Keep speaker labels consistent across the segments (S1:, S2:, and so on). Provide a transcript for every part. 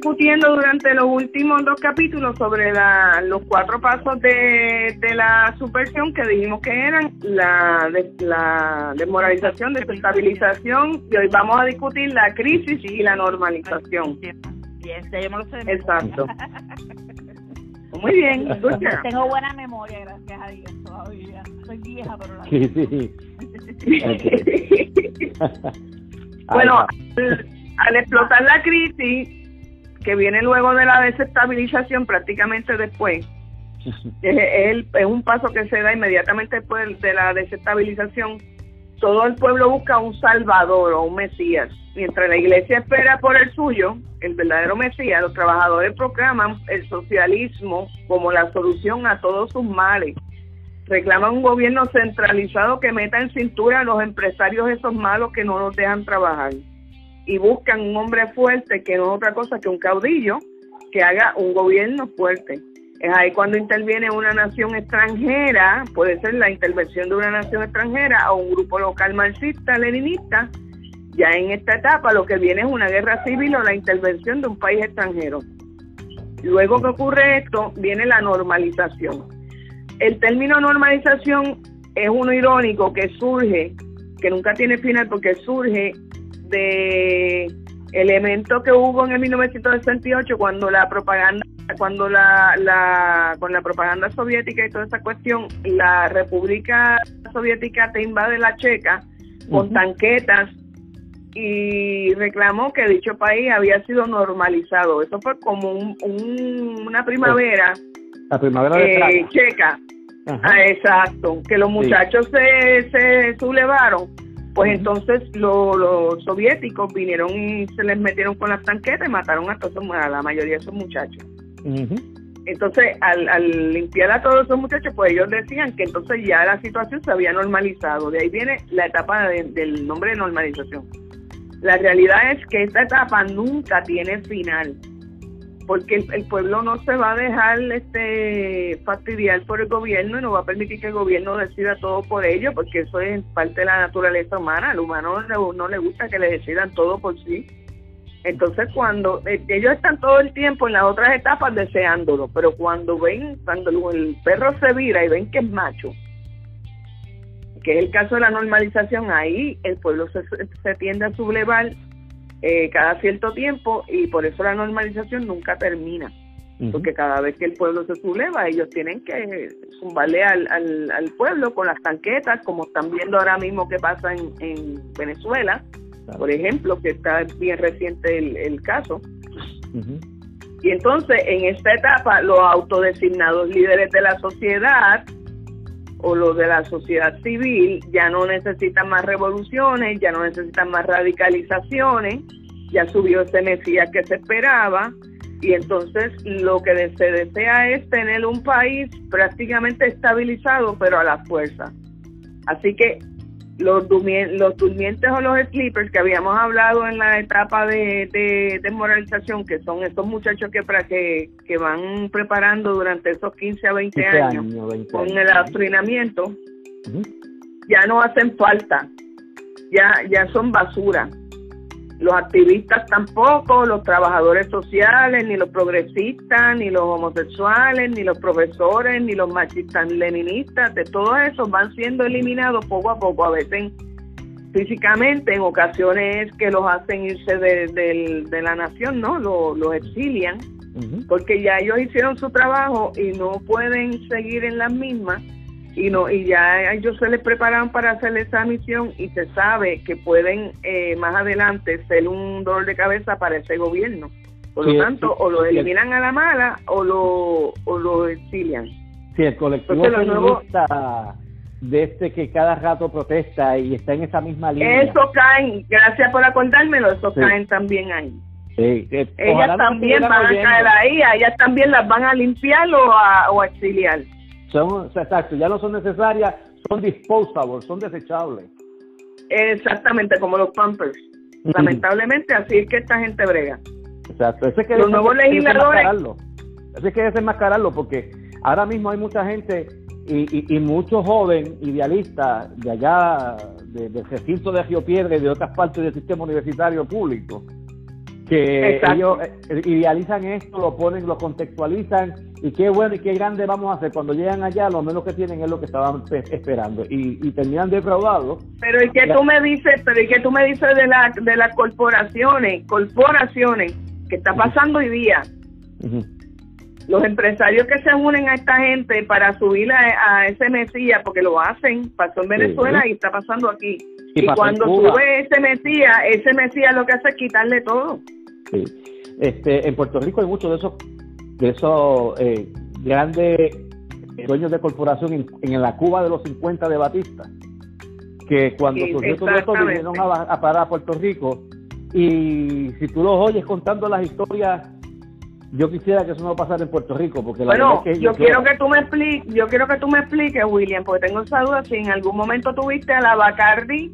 S1: discutiendo durante los últimos dos capítulos sobre la, los cuatro pasos de, de la subversión que dijimos que eran la, de, la desmoralización, desestabilización y hoy vamos a discutir la crisis y la normalización. Exacto. Muy bien,
S2: Tengo buena memoria, gracias a Dios, todavía. Soy vieja, pero la... Sí, sí.
S1: bueno, al, explotar la crisis, que viene luego de la desestabilización prácticamente después, es, es un paso que se da inmediatamente después de la desestabilización, todo el pueblo busca un salvador o un mesías. Mientras la iglesia espera por el suyo, el verdadero mesías, los trabajadores proclaman el socialismo como la solución a todos sus males. Reclaman un gobierno centralizado que meta en cintura a los empresarios esos malos que no nos dejan trabajar y buscan un hombre fuerte que no es otra cosa que un caudillo que haga un gobierno fuerte. Es ahí cuando interviene una nación extranjera, puede ser la intervención de una nación extranjera o un grupo local marxista, leninista. Ya en esta etapa lo que viene es una guerra civil o la intervención de un país extranjero. Luego que ocurre esto, viene la normalización el término normalización es uno irónico que surge, que nunca tiene final porque surge de elementos que hubo en el 1968 cuando la propaganda cuando la, la con la propaganda soviética y toda esa cuestión la República Soviética te invade la Checa con tanquetas y reclamó que dicho país había sido normalizado. Eso fue como un, una primavera
S3: la primavera de
S1: eh, checa. Ah, exacto, que los muchachos se, se sublevaron. Pues entonces los soviéticos vinieron y se les metieron con las tanquetas y mataron a, todos, a la mayoría de esos muchachos. Entonces, al, al, limpiar a todos esos muchachos, pues ellos decían que entonces ya la situación se había normalizado. De ahí viene la etapa del nombre de normalización. La realidad es que esta etapa nunca tiene final porque el, pueblo no se va a dejar este fastidiar por el gobierno y no va a permitir que el gobierno decida todo por ello, porque eso es parte de la naturaleza humana. Al humano no, le gusta que le decidan todo por sí. Entonces, cuando eh, ellos están todo el tiempo en las otras etapas deseándolo, pero cuando ven, cuando el perro se vira y ven que es macho, que es el caso de la normalización, ahí el pueblo se, se tiende a sublevar eh, cada cierto tiempo y por eso la normalización nunca termina. Porque cada vez que el pueblo se subleva, ellos tienen que zumbarle al, al, pueblo con las tanquetas, como están viendo ahora mismo que pasa en, Venezuela, por ejemplo, que está bien reciente el, caso. Y entonces, en esta etapa, los autodesignados líderes de la sociedad o los de la sociedad civil ya no necesitan más revoluciones, ya no necesitan más radicalizaciones, ya subió ese Mesías que se esperaba y entonces lo que se desea es tener un país prácticamente estabilizado pero a la fuerza. Así que los, los durmientes o los sleepers que habíamos hablado en la etapa de, de desmoralización, que son estos muchachos que, que, que van preparando durante esos 15 a 20 años, con el adoctrinamiento, ya no hacen falta, ya, ya son basura los activistas tampoco, los trabajadores sociales, ni los progresistas, ni los homosexuales, ni los profesores, ni los machistas leninistas, de todo eso van siendo eliminados poco a poco, a veces físicamente, en ocasiones que los hacen irse de, la nación, ¿no? Los, exilian, porque ya ellos hicieron su trabajo y no pueden seguir en las mismas y no y ya ellos se les preparan para hacer esa misión y se sabe que pueden eh, más adelante ser un dolor de cabeza para ese gobierno. Por lo tanto, o lo eliminan a la mala o lo, o lo exilian.
S3: Sí, el colectivo feminista de este que cada rato protesta y está en esa misma línea.
S1: Eso caen, gracias por acordármelo, eso caen también ahí. Sí, ellas también van a caer ahí, ellas también las van a limpiar o a, o a exiliar
S3: son, exacto, ya no son necesarias, son disposables, son desechables.
S1: Exactamente, como los Pampers. Lamentablemente, así es que esta gente brega.
S3: Exacto, ese que
S1: los nuevos legisladores.
S3: Ese es que desenmascararlo, porque ahora mismo hay mucha gente y, y, muchos jóvenes idealistas de allá, de, del recinto de Piedra y de otras partes del sistema universitario público, que ellos eh, idealizan esto, lo ponen, lo contextualizan y qué bueno y qué grande vamos a hacer. Cuando llegan allá, lo menos que tienen es lo que estaban esperando y, y terminan defraudados.
S1: Pero ¿y qué tú me dices? Pero ¿y qué tú me dices de, la, de las corporaciones? Corporaciones, que está pasando hoy día. Los empresarios que se unen a esta gente para subir a, ese Mesías, porque lo hacen, pasó en Venezuela y está pasando aquí. Y, cuando sube ese Mesías, ese Mesías lo que hace es quitarle todo.
S3: Sí. Este, en Puerto Rico hay muchos de esos, de esos eh, grandes dueños de corporación en, la Cuba de los 50 de Batista, que cuando surgió todo esto vinieron a, parar a Puerto Rico. Y si tú los oyes contando las historias yo quisiera que eso no pasara en Puerto Rico porque la
S1: bueno yo quiero que tú me expliques yo quiero que tú me expliques William porque tengo esa duda si en algún momento tuviste a la Bacardi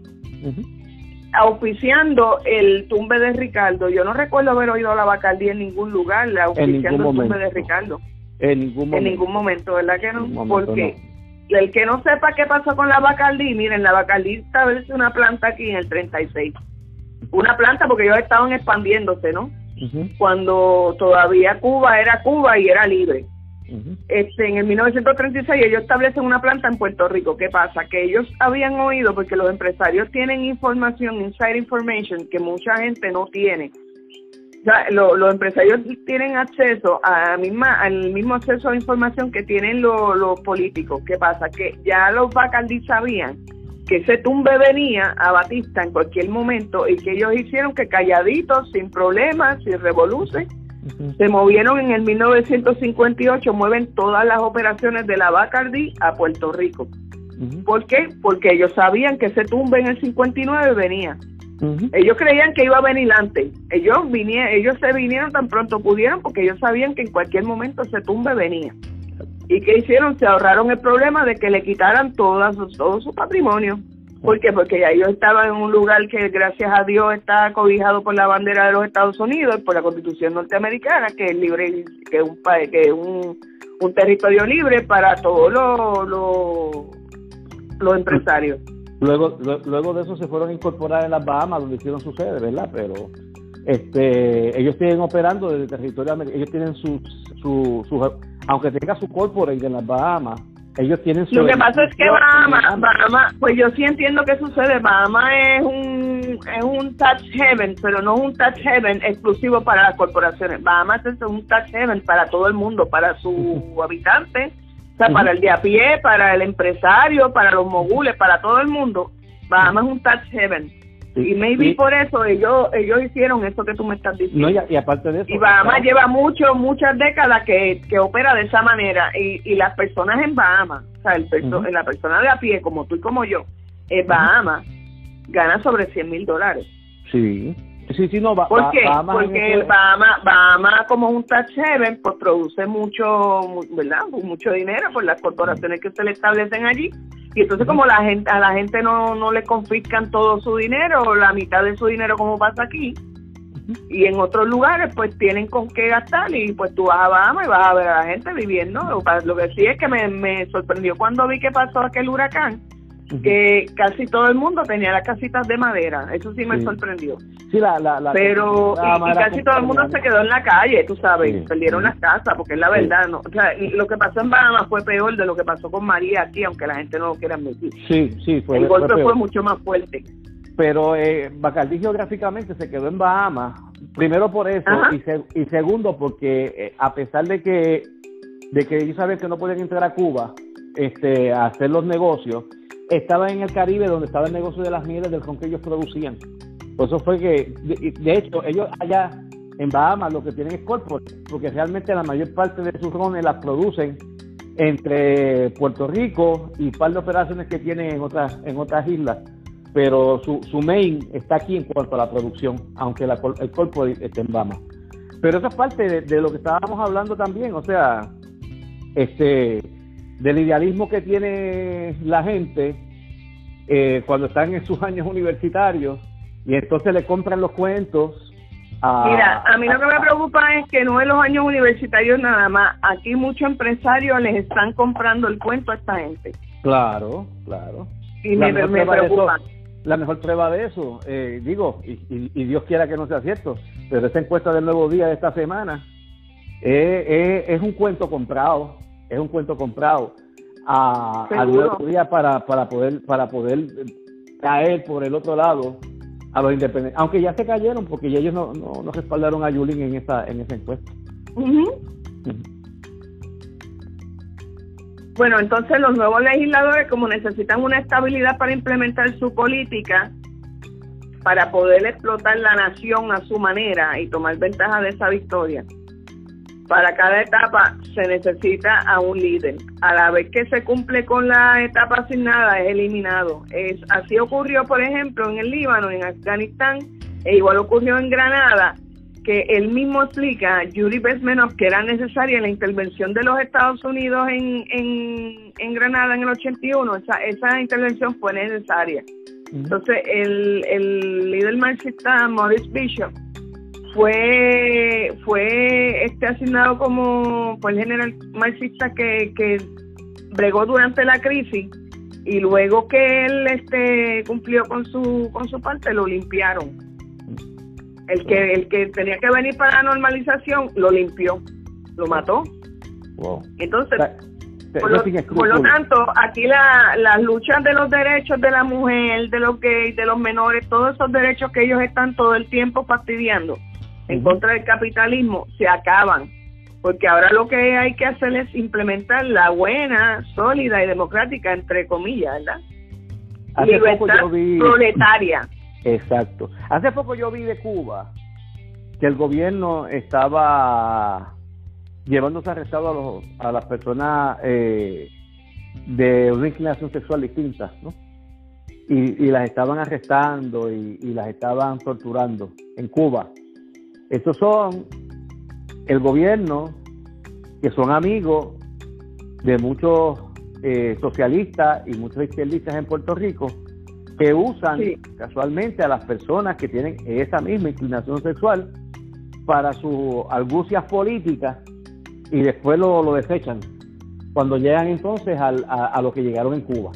S1: auspiciando el tumbe de Ricardo. Yo no recuerdo haber oído a la Bacardi en ningún lugar auspiciando el tumbe de Ricardo.
S3: En ningún momento.
S1: En ningún momento, ¿verdad que no? Porque el que no sepa qué pasó con la Bacardi, miren, la Bacardi establece una planta aquí en el 36. Una planta porque ellos estaban expandiéndose, ¿no? Cuando todavía Cuba era Cuba y era libre este, en el 1936 ellos establecen una planta en Puerto Rico. ¿Qué pasa? Que ellos habían oído, porque los empresarios tienen información, inside information, que mucha gente no tiene. O sea, los empresarios tienen acceso a misma, al mismo acceso a información que tienen los políticos. ¿Qué pasa? Que ya los Bacardi sabían que ese tumbe venía a Batista en cualquier momento y que ellos hicieron que calladitos, sin problemas, sin revoluciones, se movieron en el 1958, mueven todas las operaciones de la Bacardi a Puerto Rico. ¿Por qué? Porque ellos sabían que ese tumbe en el 59 venía. Ellos creían que iba a venir antes. Ellos vinieron, ellos se vinieron tan pronto pudieron porque ellos sabían que en cualquier momento ese tumbe venía. ¿Y qué hicieron? Se ahorraron el problema de que le quitaran todas, todo su patrimonio. ¿Por qué? Porque ya ellos estaban en un lugar que gracias a Dios está cobijado por la bandera de los Estados Unidos, por la Constitución norteamericana, que es libre, que es un que un, un territorio libre para todos los los, empresarios.
S3: Luego, luego de eso se fueron a incorporar en las Bahamas, donde hicieron su sede, ¿verdad? Pero este ellos siguen operando desde el territorio americano, ellos tienen sus, su, su, aunque tenga su corporate en las Bahamas, ellos tienen
S1: Lo que pasa es que Bahama, pues yo sí entiendo que sucede. Bahama es un, es un tax heaven, pero no es un tax heaven exclusivo para las corporaciones. Bahama es un tax heaven para todo el mundo, para su habitante, o sea, para el de a pie, para el empresario, para los mogules, para todo el mundo. Bahama es un tax heaven y maybe por eso ellos ellos hicieron eso que tú me estás diciendo.
S3: y, aparte de eso.
S1: Y Bahamas lleva mucho, muchas décadas que, que opera de esa manera. Y, y las personas en Bahamas, o sea, el la persona de a pie, como tú y como yo, en Bahamas, gana sobre 100 mil dólares.
S3: Sí. Sí, sí, no, va,
S1: ¿Por qué? Porque el Bahama, Bahama como un tax haven, pues produce mucho, ¿verdad? Mucho dinero por las corporaciones que se le establecen allí y entonces como la gente a la gente no, no le confiscan todo su dinero, o la mitad de su dinero como pasa aquí, y en otros lugares pues tienen con qué gastar y pues tú vas a Bahamas y vas a ver a la gente viviendo. Lo que sí es que me, me sorprendió cuando vi que pasó aquel huracán, que casi todo el mundo tenía las casitas de madera. Eso sí me sorprendió.
S3: Sí, la, la,
S1: Pero y, casi todo el mundo se quedó en la calle, tú sabes, perdieron las casas, porque es la verdad. ¿no? O sea, lo que pasó en Bahamas fue peor de lo que pasó con María aquí, aunque la gente no lo quiera admitir.
S3: Sí, sí,
S1: fue El golpe fue, mucho más fuerte.
S3: Pero eh, Bacardí geográficamente se quedó en Bahamas, primero por eso, y, y, segundo porque eh, a pesar de que de que ellos saben que no pueden entrar a Cuba este, a hacer los negocios, estaba en el Caribe donde estaba el negocio de las mieles del ron que ellos producían. Por eso fue que, de, hecho, ellos allá en Bahamas lo que tienen es corporate, porque realmente la mayor parte de sus rones las producen entre Puerto Rico y un par de operaciones que tienen en otras, en otras islas. Pero su, su main está aquí en cuanto a la producción, aunque la, el corporate esté en Bahamas. Pero eso es parte de lo que estábamos hablando también, o sea, este del idealismo que tiene la gente eh, cuando están en sus años universitarios y entonces le compran los cuentos.
S1: A, Mira, a mí lo que me preocupa es que no en los años universitarios nada más, aquí muchos empresarios les están comprando el cuento a esta gente.
S3: Claro, claro.
S1: Y me, preocupa.
S3: la mejor prueba de eso, eh, digo, y, Dios quiera que no sea cierto, pero esta encuesta del nuevo día de esta semana es un cuento comprado, es un cuento comprado a, al nuevo día para, para poder para poder caer por el otro lado a los independientes, aunque ya se cayeron porque ellos no, no, respaldaron a Yulín en esa en esa encuesta.
S1: Bueno, entonces los nuevos legisladores, como necesitan una estabilidad para implementar su política, para poder explotar la nación a su manera y tomar ventaja de esa victoria, para cada etapa se necesita a un líder. A la vez que se cumple con la etapa asignada, es eliminado. Es, así ocurrió, por ejemplo, en el Líbano, en Afganistán, e igual ocurrió en Granada, que él mismo explica, Yuri Besmenov, que era necesaria la intervención de los Estados Unidos en, en, Granada en el 81, esa, esa intervención fue necesaria. Entonces, el, el líder marxista Maurice Bishop fue fue este asignado como fue el general marxista que, que bregó durante la crisis y luego que él este cumplió con su con su parte lo limpiaron. El que el que tenía que venir para la normalización lo limpió lo mató. Entonces por lo, tanto aquí la, las luchas de los derechos de la mujer de los gays de los menores todos esos derechos que ellos están todo el tiempo fastidiando en contra del capitalismo se acaban, porque ahora lo que hay que hacer es implementar la buena, sólida y democrática, entre comillas, ¿verdad?
S3: Hace Libertad poco
S1: proletaria.
S3: Exacto. Hace poco yo vi de Cuba que el gobierno estaba llevándose arrestado a, los, a las personas eh, de una inclinación sexual distinta, ¿no? Y, las estaban arrestando y las estaban torturando en Cuba. Estos son el gobierno, que son amigos de muchos eh, socialistas y muchos izquierdistas en Puerto Rico, que usan casualmente a las personas que tienen esa misma inclinación sexual para sus argucias políticas y después lo, lo desechan cuando llegan entonces a, a lo que llegaron en Cuba.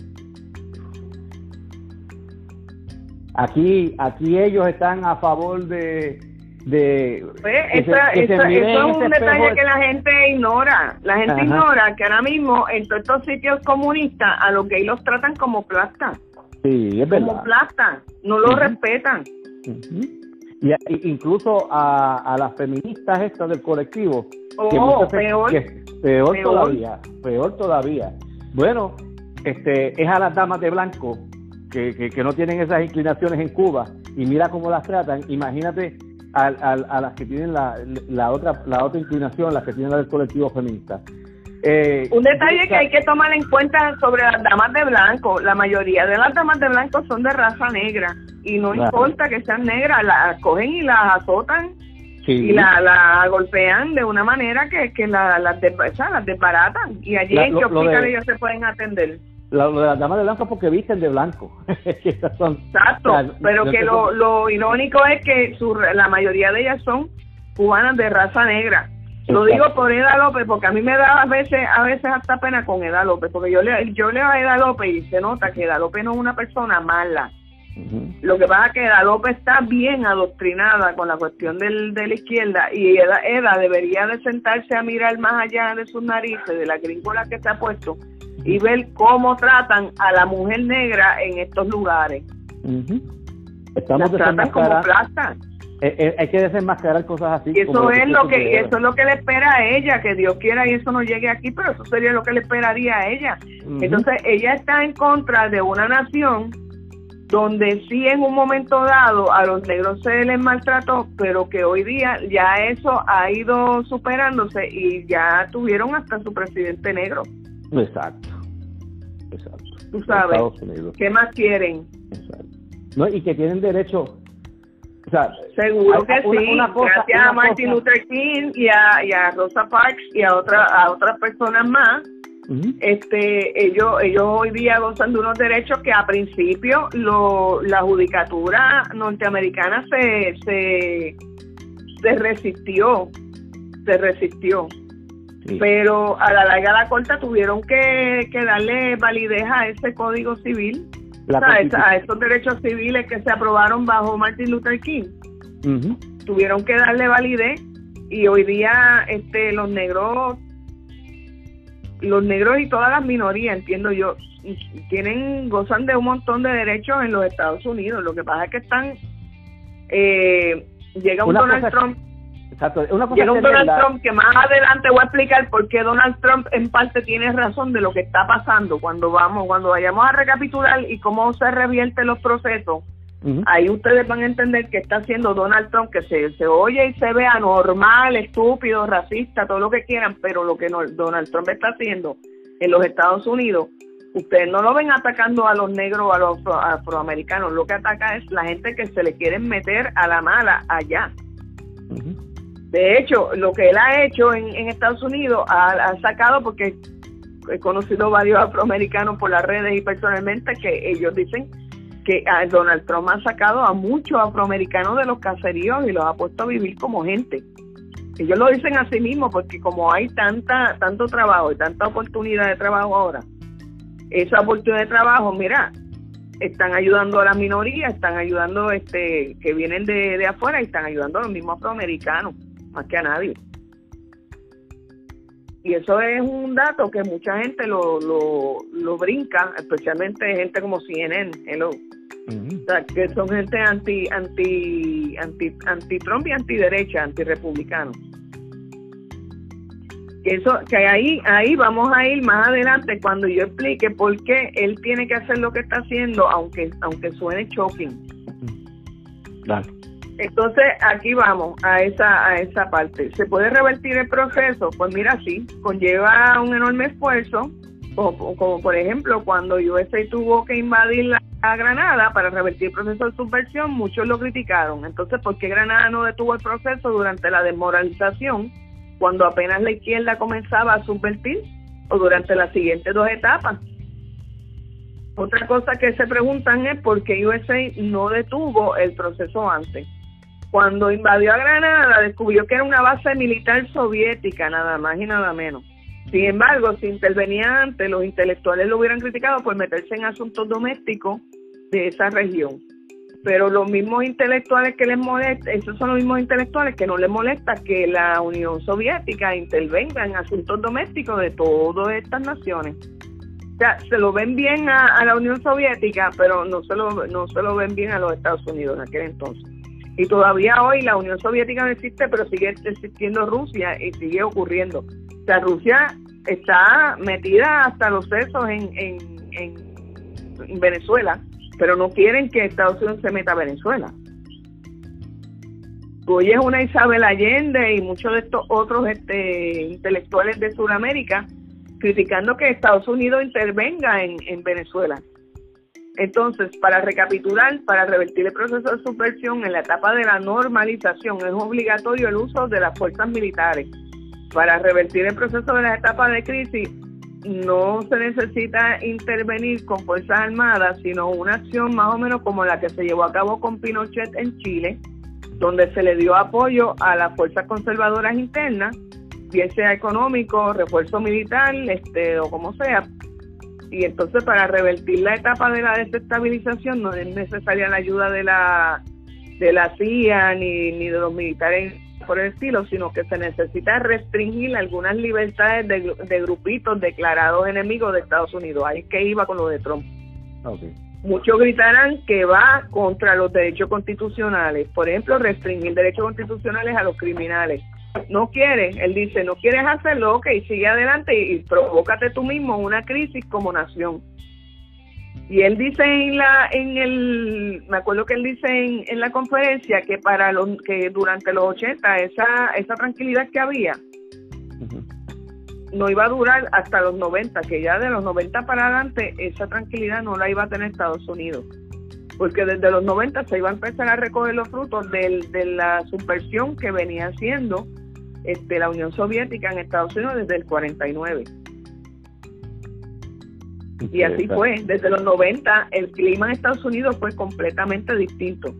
S3: Aquí, aquí ellos están a favor de, de
S1: pues, eso, es un detalle que la gente ignora. La gente ignora que ahora mismo en todos estos sitios comunistas a los gays los tratan como plasta
S3: sí es verdad.
S1: como plasta no lo respetan.
S3: Y, incluso a, a las feministas estas del colectivo
S1: oh, peor,
S3: peor, todavía peor todavía. Bueno este es a las damas de blanco que, que, que no tienen esas inclinaciones en Cuba y mira cómo las tratan. Imagínate a, a, las que tienen la, la, otra la otra inclinación, las que tienen la del colectivo feminista.
S1: Eh, un detalle que hay que tomar en cuenta sobre las damas de blanco, la mayoría de las damas de blanco son de raza negra. Y no importa que sean negras, las cogen y las azotan. Y la, la golpean de una manera que, que la, las, las desbaratan. Y allí en que ellos se pueden atender
S3: lo de las damas de blanco porque visten de blanco.
S1: Exacto, pero que lo, lo irónico es que su, la mayoría de ellas son cubanas de raza negra. Lo digo por Eda López porque a mí me da a veces a veces hasta pena con Eda López porque yo le yo leo a Eda López y se nota que Eda López no es una persona mala. Lo que pasa es que Eda López está bien adoctrinada con la cuestión del, de la izquierda y Eda, Eda debería de sentarse a mirar más allá de sus narices, de la gringola que se ha puesto y ver cómo tratan a la mujer negra en estos lugares.
S3: Estamos
S1: tratan como plata.
S3: Eh, eh, hay que desenmascarar cosas así.
S1: Y eso es lo que eso es lo que le espera a ella, que Dios quiera y eso no llegue aquí, pero eso sería lo que le esperaría a ella. Entonces ella está en contra de una nación donde sí en un momento dado a los negros se les maltrató, pero que hoy día ya eso ha ido superándose y ya tuvieron hasta su presidente negro.
S3: Exacto. Exacto.
S1: Tú sabes. ¿Qué más quieren?
S3: Exacto. No, y que tienen derecho. O sea,
S1: Seguro que sí. Gracias a Martin Luther King y a, y a Rosa Parks y a, otra, a otras personas más. este ellos ellos hoy día gozan de unos derechos que a principio lo, la judicatura norteamericana se, se se resistió se resistió pero a la larga la corta tuvieron que, darle validez a ese código civil a esos derechos civiles que se aprobaron bajo Martin Luther King. Tuvieron que darle validez y hoy día este los negros los negros y todas las minorías, entiendo yo, tienen gozan de un montón de derechos en los Estados Unidos. Lo que pasa es que están eh, llega un Donald Trump llega un Donald Trump que más adelante voy a explicar por qué Donald Trump en parte tiene razón de lo que está pasando. Cuando vamos cuando vayamos a recapitular y cómo se revierten los procesos Ahí ustedes van a entender que está haciendo Donald Trump, que se, se oye y se ve anormal, estúpido, racista, todo lo que quieran, pero lo que Donald Trump está haciendo en los Estados Unidos ustedes no lo ven atacando a los negros o a los afroamericanos, lo que ataca es la gente que se le quieren meter a la mala allá. De hecho, lo que él ha hecho en, Estados Unidos, ha, sacado, porque he conocido varios afroamericanos por las redes y personalmente, que ellos dicen que Donald Trump ha sacado a muchos afroamericanos de los caseríos y los ha puesto a vivir como gente. Ellos lo dicen a sí mismos porque como hay tanta tanto trabajo y tanta oportunidad de trabajo ahora, esa oportunidad de trabajo, mira, están ayudando a las minorías, están ayudando este que vienen de, de afuera y están ayudando a los mismos afroamericanos, más que a nadie. Y eso es un dato que mucha gente lo, lo, lo brinca, especialmente gente como CNN, hello. O sea, que son gente anti anti anti anti Trump y anti derecha, anti republicano que eso que ahí ahí vamos a ir más adelante cuando yo explique por qué él tiene que hacer lo que está haciendo aunque aunque suene shocking entonces aquí vamos a esa a esa parte se puede revertir el proceso pues mira sí conlleva un enorme esfuerzo como, por ejemplo cuando USA tuvo que invadir la, Granada para revertir el proceso de subversión muchos lo criticaron entonces ¿por qué Granada no detuvo el proceso durante la desmoralización cuando apenas la izquierda comenzaba a subvertir o durante las siguientes dos etapas. Otra cosa que se preguntan es por qué USA no detuvo el proceso antes. Cuando invadió a Granada descubrió que era una base militar soviética, nada más y nada menos. Sin embargo, si intervenía antes, los intelectuales lo hubieran criticado por meterse en asuntos domésticos de esa región pero los mismos intelectuales que les molesta, esos son los mismos intelectuales que no les molesta que la Unión Soviética intervenga en asuntos domésticos de todas estas naciones. O sea, se lo ven bien a, la Unión Soviética, pero no se, lo, no se lo ven bien a los Estados Unidos en aquel entonces. Y todavía hoy la Unión Soviética no existe, pero sigue existiendo Rusia y sigue ocurriendo. O sea, Rusia está metida hasta los sesos en, en, en Venezuela pero no quieren que Estados Unidos se meta a Venezuela. Hoy es una Isabel Allende y muchos de estos otros este, intelectuales de Sudamérica criticando que Estados Unidos intervenga en, en Venezuela. Entonces, para recapitular, para revertir el proceso de subversión en la etapa de la normalización es obligatorio el uso de las fuerzas militares. Para revertir el proceso de la etapa de crisis no se necesita intervenir con Fuerzas Armadas, sino una acción más o menos como la que se llevó a cabo con Pinochet en Chile, donde se le dio apoyo a las fuerzas conservadoras internas, bien sea económico, refuerzo militar, este o como sea. Y entonces para revertir la etapa de la desestabilización no es necesaria la ayuda de la de la CIA ni, ni de los militares por el estilo, sino que se necesita restringir algunas libertades de, grupitos declarados enemigos de Estados Unidos. Ahí es que iba con lo de Trump. Muchos gritarán que va contra los derechos constitucionales. Por ejemplo, restringir derechos constitucionales a los criminales. No quiere, él dice, no quieres hacerlo, ok, sigue adelante y, provócate tú mismo una crisis como nación. Y él dice en la en el me acuerdo que él dice en, la conferencia que para los que durante los 80 esa esa tranquilidad que había no iba a durar hasta los 90, que ya de los 90 para adelante esa tranquilidad no la iba a tener Estados Unidos. Porque desde los 90 se iba a empezar a recoger los frutos del, de la subversión que venía haciendo este, la Unión Soviética en Estados Unidos desde el 49. Y así fue. Desde los 90 el clima en Estados Unidos fue completamente distinto.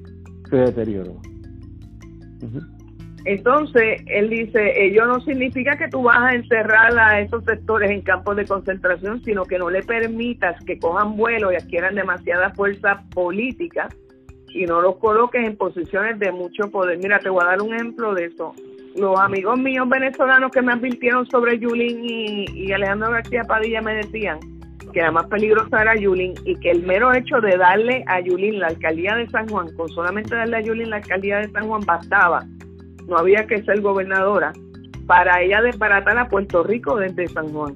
S3: Se deterioró.
S1: Entonces, él dice, ello no significa que tú vas a encerrar a esos sectores en campos de concentración, sino que no le permitas que cojan vuelo y adquieran demasiada fuerza política y no los coloques en posiciones de mucho poder. Mira, te voy a dar un ejemplo de eso. Los amigos míos venezolanos que me advirtieron sobre Yulín y, Alejandro García Padilla me decían que la más peligrosa era Yulín y que el mero hecho de darle a Yulín la alcaldía de San Juan, con solamente darle a Yulín la alcaldía de San Juan bastaba no había que ser gobernadora, para ella desbaratar a Puerto Rico desde San Juan.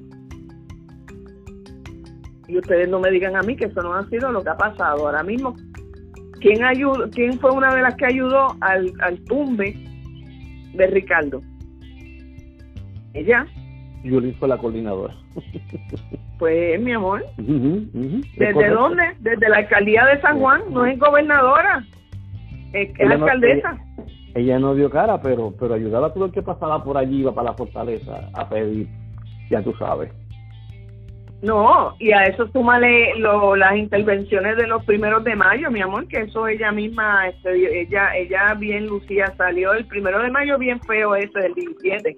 S1: Y ustedes no me digan a mí que eso no ha sido lo que ha pasado. Ahora mismo, ¿quién, ayudó, quién fue una de las que ayudó al, al tumbe de Ricardo? Ella.
S3: Yulín fue la coordinadora.
S1: Pues, mi amor. ¿Desde dónde? Desde la alcaldía de San Juan, no es gobernadora, es, alcaldesa
S3: ella no dio cara, pero pero ayudaba a todo el que pasaba por allí, iba para la fortaleza a pedir, ya tú sabes.
S1: No, y a eso súmale lo, las intervenciones de los primeros de mayo, mi amor, que eso ella misma, este, ella ella bien lucía, salió el primero de mayo bien feo ese, el 17.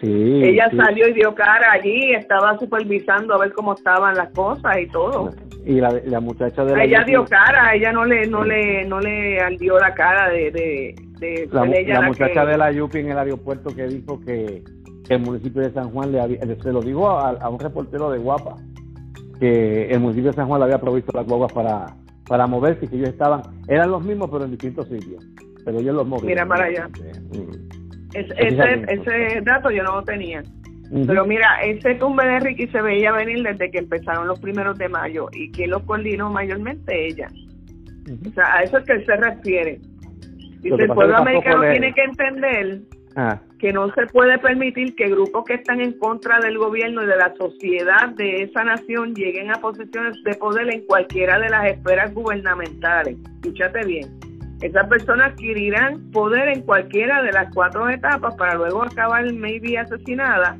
S1: Sí, ella salió y dio cara allí, estaba supervisando a ver cómo estaban las cosas y todo.
S3: Y la, la muchacha de la
S1: ella dio cara, ella no le no le no le ardió la cara de
S3: la, muchacha de la Yupi en el aeropuerto que dijo que, el municipio de San Juan le se lo dijo a, un reportero de Guapa que el municipio de San Juan le había provisto las guaguas para para moverse y que ellos estaban eran los mismos pero en distintos sitios. Pero ellos los movieron.
S1: Mira para allá. Ese, ese dato yo no lo tenía. Pero mira, ese tumbe de Ricky se veía venir desde que empezaron los primeros de mayo y que lo coordinó mayormente ella. O sea, a eso es que él se refiere. Dice, el pueblo americano tiene que entender ah. que no se puede permitir que grupos que están en contra del gobierno y de la sociedad de esa nación lleguen a posiciones de poder en cualquiera de las esferas gubernamentales. Escúchate bien. Esas personas adquirirán poder en cualquiera de las cuatro etapas para luego acabar maybe asesinada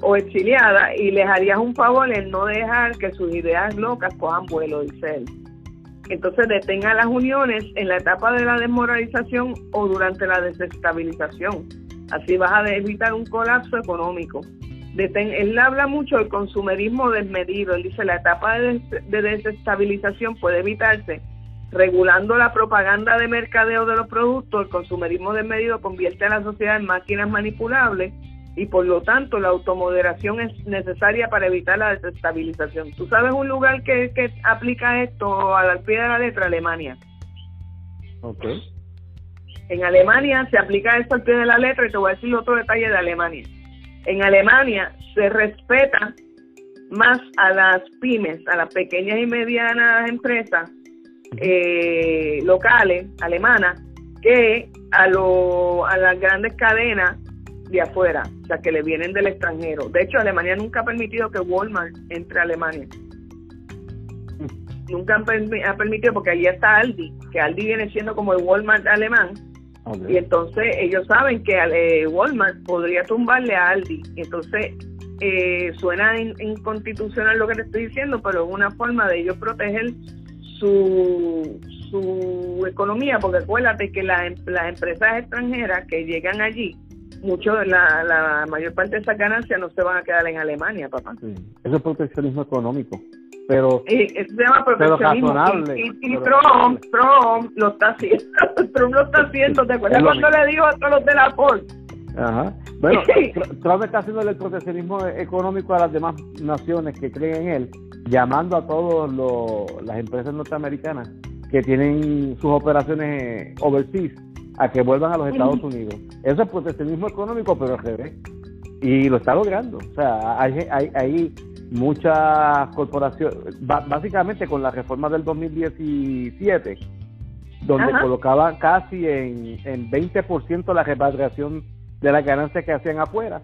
S1: o exiliada y les harías un favor en no dejar que sus ideas locas cojan vuelo, dice él. Entonces detenga las uniones en la etapa de la desmoralización o durante la desestabilización. Así vas a evitar un colapso económico. él habla mucho del consumerismo desmedido. Él dice la etapa de desestabilización puede evitarse regulando la propaganda de mercadeo de los productos. El consumerismo desmedido convierte a la sociedad en máquinas manipulables y por lo tanto la automoderación es necesaria para evitar la desestabilización. ¿Tú sabes un lugar que, que aplica esto al pie de la letra? Alemania.
S3: Ok.
S1: En Alemania se aplica esto al pie de la letra y te voy a decir otro detalle de Alemania. En Alemania se respeta más a las pymes, a las pequeñas y medianas empresas eh, locales alemanas que a, lo, a las grandes cadenas de afuera, que le vienen del extranjero. De hecho, Alemania nunca ha permitido que Walmart entre a Alemania. Nunca ha permitido, porque allí está Aldi, que Aldi viene siendo como el Walmart alemán. Y entonces ellos saben que eh, Walmart podría tumbarle a Aldi. Entonces, eh, suena inconstitucional lo que le estoy diciendo, pero es una forma de ellos proteger su, su economía, porque acuérdate que las empresas extranjeras que llegan allí mucho la, la mayor parte de esas ganancias no se van a quedar en Alemania, papá.
S3: Eso es proteccionismo económico. Pero,
S1: eso se llama proteccionismo. y, Trump, Trump lo está haciendo. Trump lo está haciendo. ¿Te acuerdas cuando le dijo a todos los de la Ford?
S3: Ajá. Bueno, Trump está haciendo el proteccionismo económico a las demás naciones que creen en él, llamando a todas las empresas norteamericanas que tienen sus operaciones overseas a que vuelvan a los Estados Unidos. Eso es proteccionismo económico, pero al revés. Y lo está logrando. O sea, hay, hay, hay muchas corporaciones, básicamente con la reforma del 2017, donde colocaban casi en, en 20% la repatriación de las ganancias que hacían afuera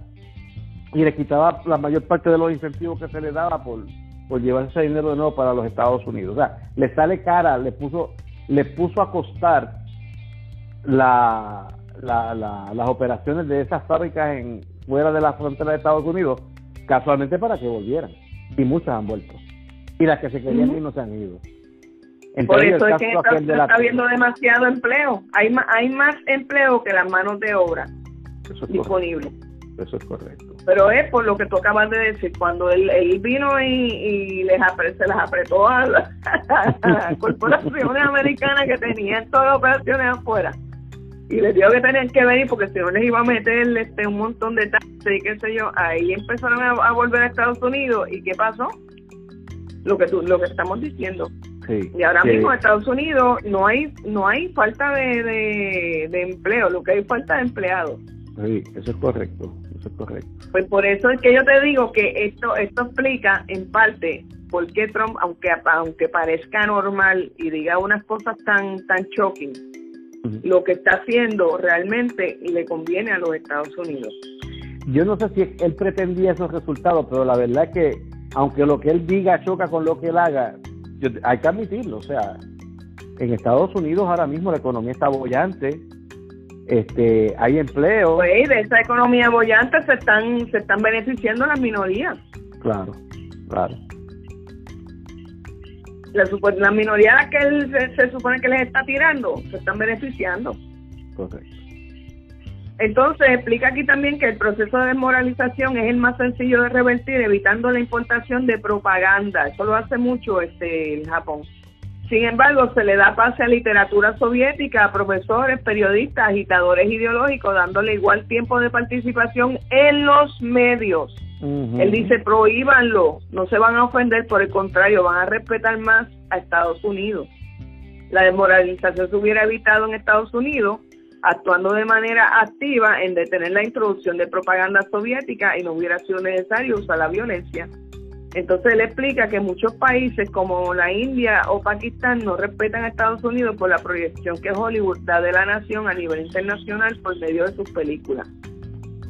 S3: y le quitaba la mayor parte de los incentivos que se le daba por, por llevar ese dinero de nuevo para los Estados Unidos. O sea, le sale cara, le puso, le puso a costar la, las operaciones de esas fábricas en fuera de la frontera de Estados Unidos, casualmente para que volvieran. Y muchas han vuelto. Y las que se querían ir no se han ido.
S1: Por eso es que está, está habiendo demasiado empleo. Hay, hay más empleo que las manos de obra disponibles.
S3: Eso es correcto.
S1: Pero es por lo que tú acabas de decir, cuando él, vino y, les se las apretó a las corporaciones americanas que tenían todas las operaciones afuera y les dijo que tenían que venir porque si no les iba a meter este, un montón de taxes y qué sé yo, ahí empezaron a, volver a Estados Unidos y ¿qué pasó? Lo que tú, lo que estamos diciendo. y ahora mismo en Estados Unidos no hay no hay falta de, de, empleo, lo que hay falta de empleados.
S3: Sí, eso es correcto, eso es correcto.
S1: Pues por eso es que yo te digo que esto esto explica en parte por qué Trump, aunque aunque parezca normal y diga unas cosas tan tan shocking, lo que está haciendo realmente le conviene a los Estados Unidos.
S3: Yo no sé si él pretendía esos resultados, pero la verdad es que aunque lo que él diga choca con lo que él haga, hay que admitirlo, o sea, en Estados Unidos ahora mismo la economía está bollante, este, hay empleo.
S1: Pues de esa economía bollante se están se están beneficiando las minorías.
S3: Claro, claro
S1: la, la minoría a la que él se, supone que les está tirando se están beneficiando.
S3: Correcto.
S1: Entonces explica aquí también que el proceso de desmoralización es el más sencillo de revertir evitando la importación de propaganda. Eso lo hace mucho este el Japón. Sin embargo, se le da pase a literatura soviética, a profesores, periodistas, agitadores ideológicos, dándole igual tiempo de participación en los medios. Él dice, prohíbanlo, no se van a ofender, por el contrario, van a respetar más a Estados Unidos. La desmoralización se hubiera evitado en Estados Unidos actuando de manera activa en detener la introducción de propaganda soviética y no hubiera sido necesario usar la violencia. Entonces él explica que muchos países como la India o Pakistán no respetan a Estados Unidos por la proyección que Hollywood da de la nación a nivel internacional por medio de sus películas.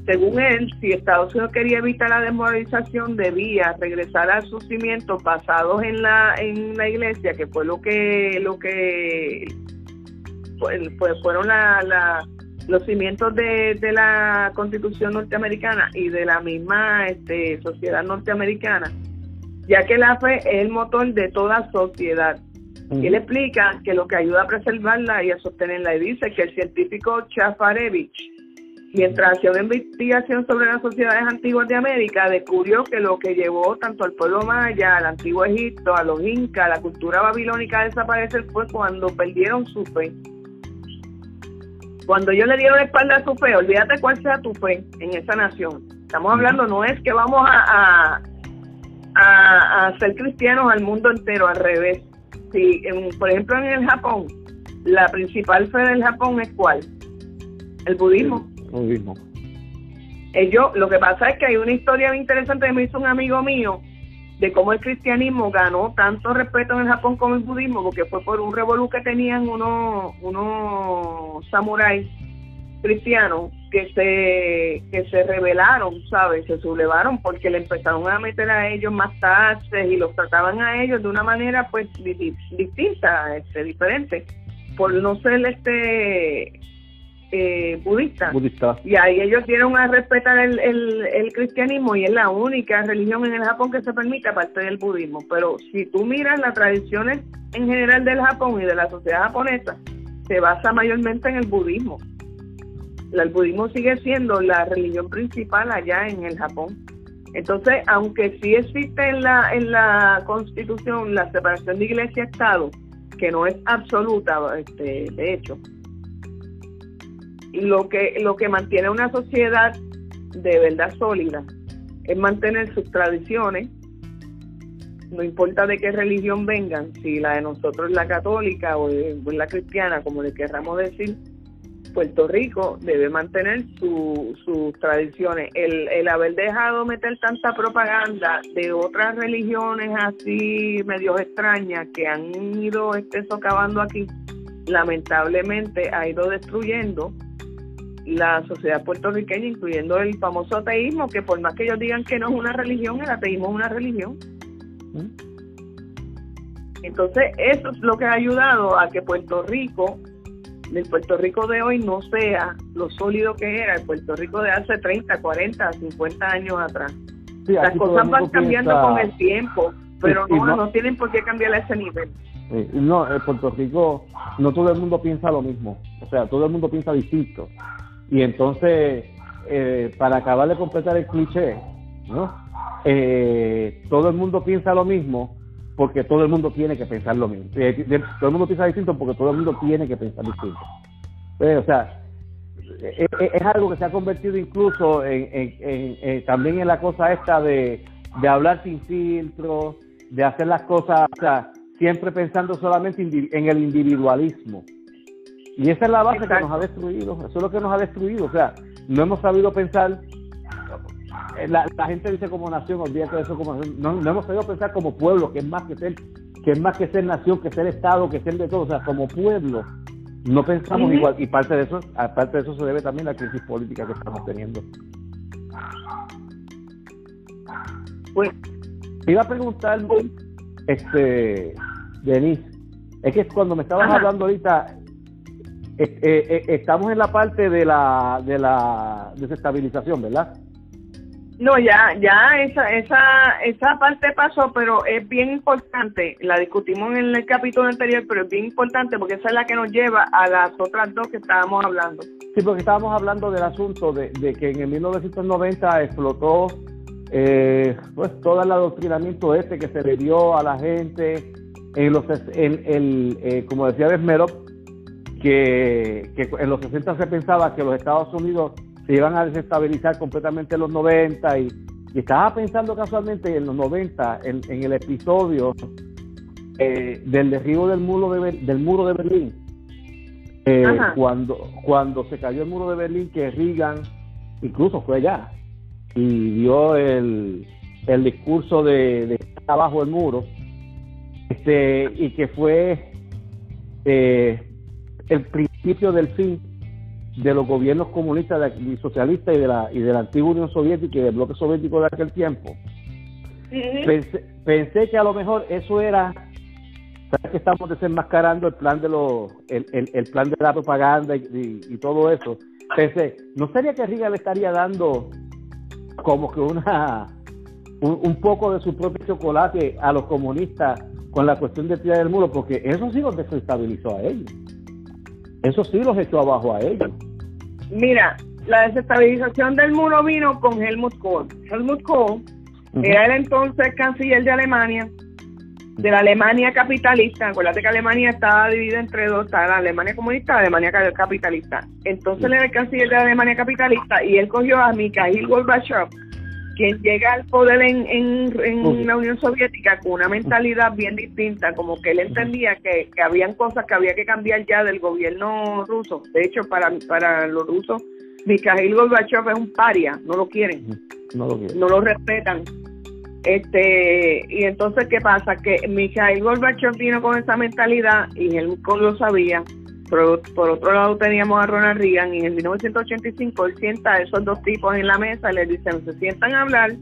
S1: Según él, si Estados Unidos quería evitar la desmoralización, debía regresar a sus cimientos basados en la en la iglesia, que fue lo que lo que pues, fueron la, los cimientos de, de, la Constitución norteamericana y de la misma este, sociedad norteamericana, ya que la fe es el motor de toda sociedad. Y él explica que lo que ayuda a preservarla y a sostenerla, y dice que el científico Chafarevich Mientras hacía una investigación sobre las sociedades antiguas de América, descubrió que lo que llevó tanto al pueblo maya, al antiguo Egipto, a los incas, a la cultura babilónica a desaparecer fue cuando perdieron su fe. Cuando ellos le dieron la espalda a su fe, olvídate cuál sea tu fe en esa nación. Estamos hablando, no es que vamos a, a, a, ser cristianos al mundo entero, al revés. Si, por ejemplo, en el Japón, la principal fe del Japón es cuál? El budismo
S3: budismo.
S1: Ellos, lo que pasa es que hay una historia muy interesante que me hizo un amigo mío de cómo el cristianismo ganó tanto respeto en el Japón como el budismo, porque fue por un revolú que tenían unos, unos samuráis cristianos que se que se rebelaron, ¿sabes? Se sublevaron porque le empezaron a meter a ellos más taxes y los trataban a ellos de una manera pues distinta, este, diferente, por no ser este eh, budista. Y ahí ellos dieron a respetar el, el, cristianismo y es la única religión en el Japón que se permite aparte del budismo. Pero si tú miras las tradiciones en general del Japón y de la sociedad japonesa, se basa mayormente en el budismo. El budismo sigue siendo la religión principal allá en el Japón. Entonces, aunque sí existe en la, en la constitución la separación de iglesia-estado, que no es absoluta, este, de hecho, lo que, lo que mantiene una sociedad de verdad sólida es mantener sus tradiciones, no importa de qué religión vengan, si la de nosotros es la católica o la cristiana, como le querramos decir, Puerto Rico debe mantener sus tradiciones. El, el haber dejado meter tanta propaganda de otras religiones así medio extrañas que han ido este, socavando aquí, lamentablemente ha ido destruyendo la sociedad puertorriqueña, incluyendo el famoso ateísmo, que por más que ellos digan que no es una religión, el ateísmo es una religión. Entonces, eso es lo que ha ayudado a que Puerto Rico, el Puerto Rico de hoy, no sea lo sólido que era el Puerto Rico de hace 30, 40, 50 años atrás. Las cosas van cambiando con el tiempo, pero no, no, tienen por qué cambiar a ese nivel.
S3: Eh, no, en Puerto Rico no todo el mundo piensa lo mismo, o sea, todo el mundo piensa distinto. Y entonces, eh, para acabar de completar el cliché, ¿no? Eh, todo el mundo piensa lo mismo porque todo el mundo tiene que pensar lo mismo. todo el mundo piensa distinto porque todo el mundo tiene que pensar distinto. o sea, es, algo que se ha convertido incluso en, también en la cosa esta de, de hablar sin filtro, de hacer las cosas, o sea, siempre pensando solamente en el individualismo. Y esa es la base que nos ha destruido, eso es lo que nos ha destruido, o sea, no hemos sabido pensar, la, gente dice como nación, olvídate de eso como no, no hemos sabido pensar como pueblo, que es más que ser, que es más que ser nación, que ser Estado, que ser de todo, o sea, como pueblo, no pensamos igual, y parte de eso, aparte de eso se debe también a la crisis política que estamos teniendo. Pues, iba a preguntar, este, Denise, es que cuando me estabas hablando ahorita, eh, eh, estamos en la parte de la, de la desestabilización, ¿verdad?
S1: No, ya, ya esa, esa, esa parte pasó, pero es bien importante, la discutimos en el capítulo anterior, pero es bien importante porque esa es la que nos lleva a las otras dos que estábamos hablando.
S3: Sí, porque estábamos hablando del asunto de, de que en el 1990 explotó eh, pues todo el adoctrinamiento este que se le dio a la gente en los en, el eh, como decía Desmerop que, que en los 60 se pensaba que los Estados Unidos se iban a desestabilizar completamente en los 90 y, estaba pensando casualmente en los 90 en, el episodio eh, del derribo del muro de del muro de Berlín. Eh, cuando cuando se cayó el muro de Berlín que Reagan incluso fue allá y dio el, el discurso de, de abajo el muro este y que fue eh, el principio del fin de los gobiernos comunistas y socialistas y de la y de la antigua Unión Soviética y del bloque soviético de aquel tiempo. Pensé, que a lo mejor eso era que estamos desenmascarando el plan de los el, el, plan de la propaganda y, y, todo eso pensé no sería que Riga le estaría dando como que una un, poco de su propio chocolate a los comunistas con la cuestión de tirar el muro, porque eso sí los desestabilizó a ellos. Eso sí los echó abajo a ellos.
S1: Mira, la desestabilización del muro vino con Helmut Kohl. Helmut Kohl era el entonces canciller de Alemania, de la Alemania capitalista. Acuérdate que Alemania estaba dividida entre dos, está la Alemania comunista y la Alemania capitalista. Entonces él era el canciller de la Alemania capitalista y él cogió a Mikhail Gorbachev, quien llega al poder en, en, la Unión Soviética con una mentalidad bien distinta, como que él entendía que, que habían cosas que había que cambiar ya del gobierno ruso. De hecho, para, para los rusos, Mikhail Gorbachev es un paria, no lo quieren, no lo, quieren. no lo respetan. Este, y entonces, ¿qué pasa? Que Mikhail Gorbachev vino con esa mentalidad y él lo sabía por, por otro lado teníamos a Ronald Reagan y en 1985 él sienta a esos dos tipos en la mesa y les dicen, se sientan a hablar,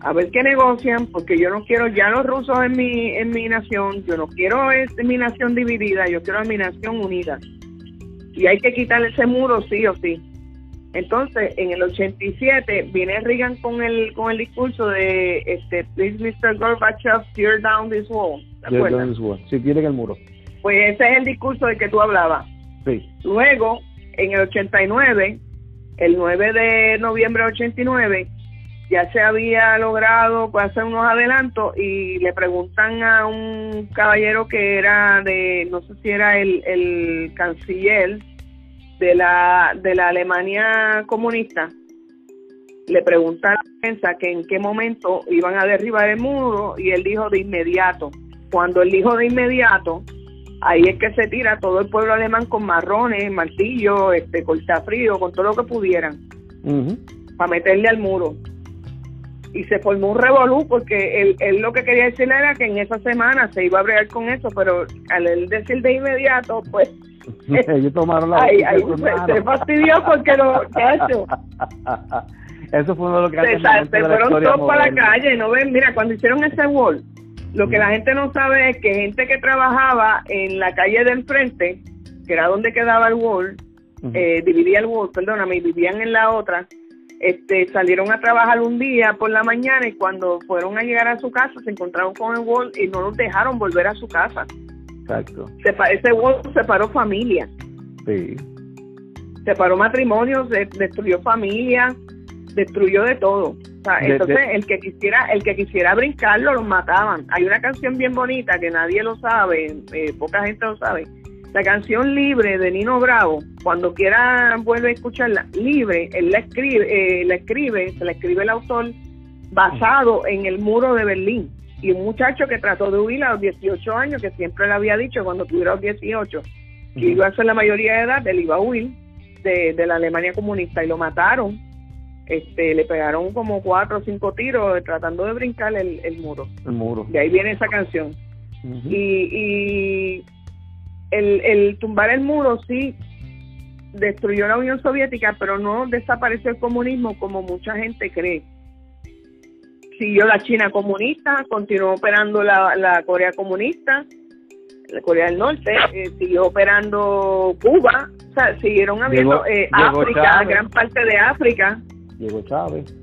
S1: a ver qué negocian, porque yo no quiero ya los rusos en mi, en mi nación, yo no quiero es, mi nación dividida, yo quiero mi nación unida. Y hay que quitar ese muro sí o sí. Entonces, en el 87 viene Reagan con el con el discurso de este please Mr. Gorbachev tear down this wall.
S3: Tear down this wall. Sí, el muro.
S1: Pues ese es el discurso del que tú hablabas.
S3: Sí.
S1: Luego, en el 89, el 9 de noviembre del 89, ya se había logrado hacer unos adelantos y le preguntan a un caballero que era de, no sé si era el, el canciller de la, de la Alemania comunista, le preguntan a la prensa que en qué momento iban a derribar el muro y él dijo de inmediato. Cuando él dijo de inmediato, ahí es que se tira todo el pueblo alemán con marrones, martillos, este, cortafrío, con todo lo que pudieran, para meterle al muro. Y se formó un revolú porque él, él, lo que quería decirle era que en esa semana se iba a bregar con eso, pero al él decir de inmediato, pues...
S3: Ellos tomaron la...
S1: Ahí, ahí se, fastidió porque lo hecho.
S3: Eso fue uno de lo que...
S1: Se, se fueron todos para la calle, ¿no ven? Mira, cuando hicieron ese wall, lo que la gente no sabe es que gente que trabajaba en la calle del frente, que era donde quedaba el Wall, eh, dividía el Wall, perdóname, y vivían en la otra, este, salieron a trabajar un día por la mañana y cuando fueron a llegar a su casa se encontraron con el Wall y no los dejaron volver a su casa.
S3: Exacto.
S1: ese voto separó familias.
S3: Sí.
S1: Separó matrimonios, destruyó familias, destruyó de todo. Entonces el que quisiera el que quisiera brincarlo los mataban. Hay una canción bien bonita que nadie lo sabe, eh, poca gente lo sabe. La canción Libre de Nino Bravo, cuando quiera vuelve a escucharla, Libre, él la escribe, eh, la escribe, se la escribe el autor basado en el muro de Berlín. Y un muchacho que trató de huir a los 18 años, que siempre le había dicho cuando tuviera los 18, que iba a ser la mayoría de edad, él iba a huir de, de la Alemania comunista y lo mataron este, le pegaron como cuatro o cinco tiros tratando de brincar el, el muro.
S3: El muro.
S1: De ahí viene esa canción. Y, y el, el tumbar el muro sí destruyó la Unión Soviética, pero no desapareció el comunismo como mucha gente cree. Siguió la China comunista, continuó operando la, la Corea comunista, la Corea del Norte, eh, siguió operando Cuba, o sea, siguieron habiendo eh, África, gran parte de África
S3: llegó Chávez,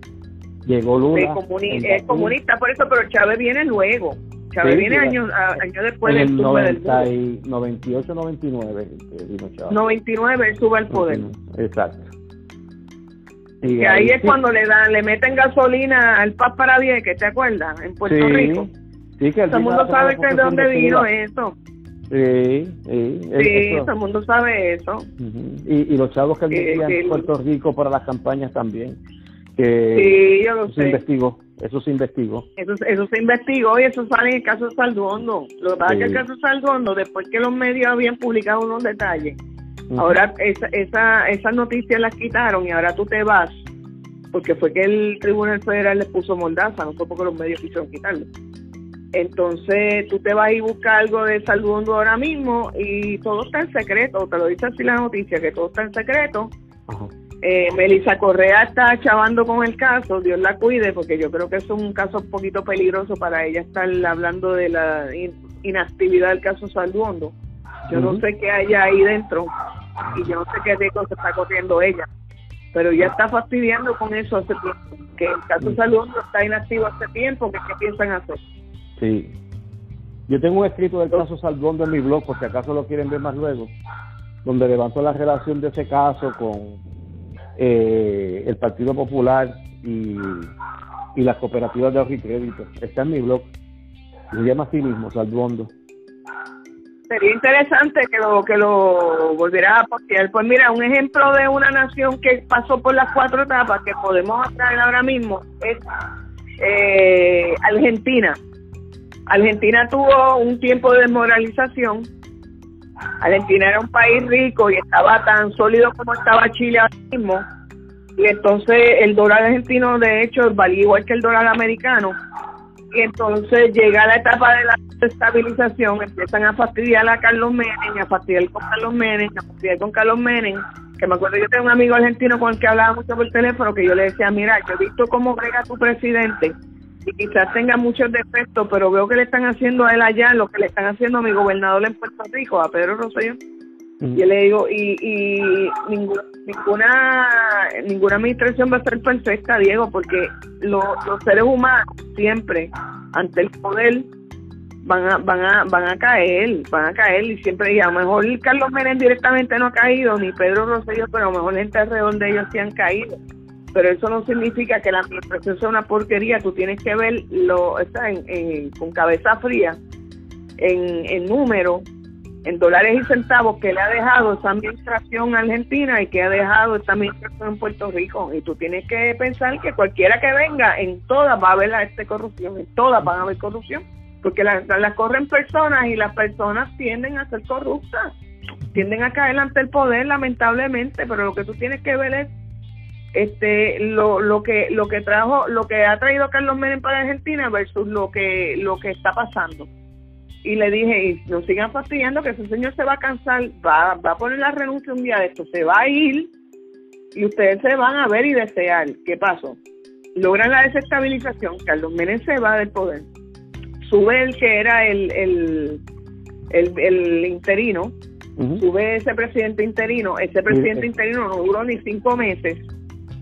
S3: llegó Lula.
S1: es comunista por eso, pero Chávez viene luego. Chávez viene años año después
S3: del 98, 99 vino Chávez.
S1: 99 sube al poder.
S3: Exacto.
S1: Y ahí, es cuando le dan, le meten gasolina al Paz para que ¿te acuerdas? En Puerto Rico.
S3: Sí, que
S1: todo el mundo sabe que de dónde vino eso.
S3: Sí, sí.
S1: Sí, todo el mundo sabe eso.
S3: y, y, los chavos que vivían en Puerto Rico para las campañas también. Que
S1: sí, yo lo
S3: eso Se investigó, eso se investigó.
S1: Eso, eso se investigó y eso sale en el caso de Salduondo. Lo que pasa es que el caso de Salduondo, después que los medios habían publicado unos detalles, ahora esa, esa, esas noticias las quitaron y ahora tú te vas, porque fue que el Tribunal Federal le puso moldaza, no fue porque los medios quisieron quitarlo entonces tú te vas y buscas algo de salud ahora mismo y todo está en secreto, te lo dice así la noticia, que todo está en secreto. Eh, Melissa Correa está chavando con el caso, Dios la cuide, porque yo creo que es un caso un poquito peligroso para ella estar hablando de la inactividad del caso Salduondo. Yo no sé qué hay ahí dentro y yo no sé qué riesgo se está corriendo ella, pero ella está fastidiando con eso hace tiempo, que el caso Salduondo está inactivo hace tiempo, que qué piensan hacer.
S3: Sí. Yo tengo un escrito del caso Saldondo en mi blog, por si acaso lo quieren ver más luego, donde levanto la relación de ese caso con eh, el Partido Popular y, y las cooperativas de ahorro y crédito. Está en mi blog. Se llama así mismo, Saldondo.
S1: Sería interesante que lo que lo volviera a postear. Pues mira, un ejemplo de una nación que pasó por las cuatro etapas que podemos traer ahora mismo es eh, Argentina. Argentina tuvo un tiempo de desmoralización. Argentina era un país rico y estaba tan sólido como estaba Chile ahora mismo. Y entonces el dólar argentino, de hecho, valía igual que el dólar americano. Y entonces llega la etapa de la estabilización, empiezan a fastidiar a Carlos Menem, a fastidiar con Carlos Menem, a fastidiar con Carlos Menem, que me acuerdo yo tengo un amigo argentino con el que hablaba mucho por teléfono, que yo le decía, mira, yo he visto cómo brega tu presidente, y quizás tenga muchos defectos, pero veo que le están haciendo a él allá lo que le están haciendo a mi gobernador en Puerto Rico, a Pedro Rosselló. Y yo le digo, y, y ninguna, ninguna ninguna administración va a ser perfecta, Diego, porque los seres humanos siempre ante el poder van a, van a van a caer, van a caer y siempre y a lo mejor Carlos Menem directamente no ha caído, ni Pedro Rosselló, pero a lo mejor gente alrededor de ellos sí han caído pero eso no significa que la administración sea una porquería, tú tienes que ver lo, está en, con cabeza fría, en, en número, en dólares y centavos que le ha dejado esa administración argentina y que ha dejado esta administración en Puerto Rico. Y tú tienes que pensar que cualquiera que venga, en todas va a haber esta corrupción, en todas van a haber corrupción, porque las la corren personas y las personas tienden a ser corruptas, tienden a caer ante el poder lamentablemente, pero lo que tú tienes que ver es este lo, lo que lo que trajo lo que ha traído Carlos Menem para Argentina versus lo que lo que está pasando. Y le dije y no sigan fastidiando que ese señor se va a cansar va, va a poner la renuncia un día de esto se va a ir y ustedes se van a ver y desear. Qué pasó logran la desestabilización Carlos Menem se va del poder sube el que era el el, el, interino sube ese presidente interino ese presidente interino no duró ni cinco meses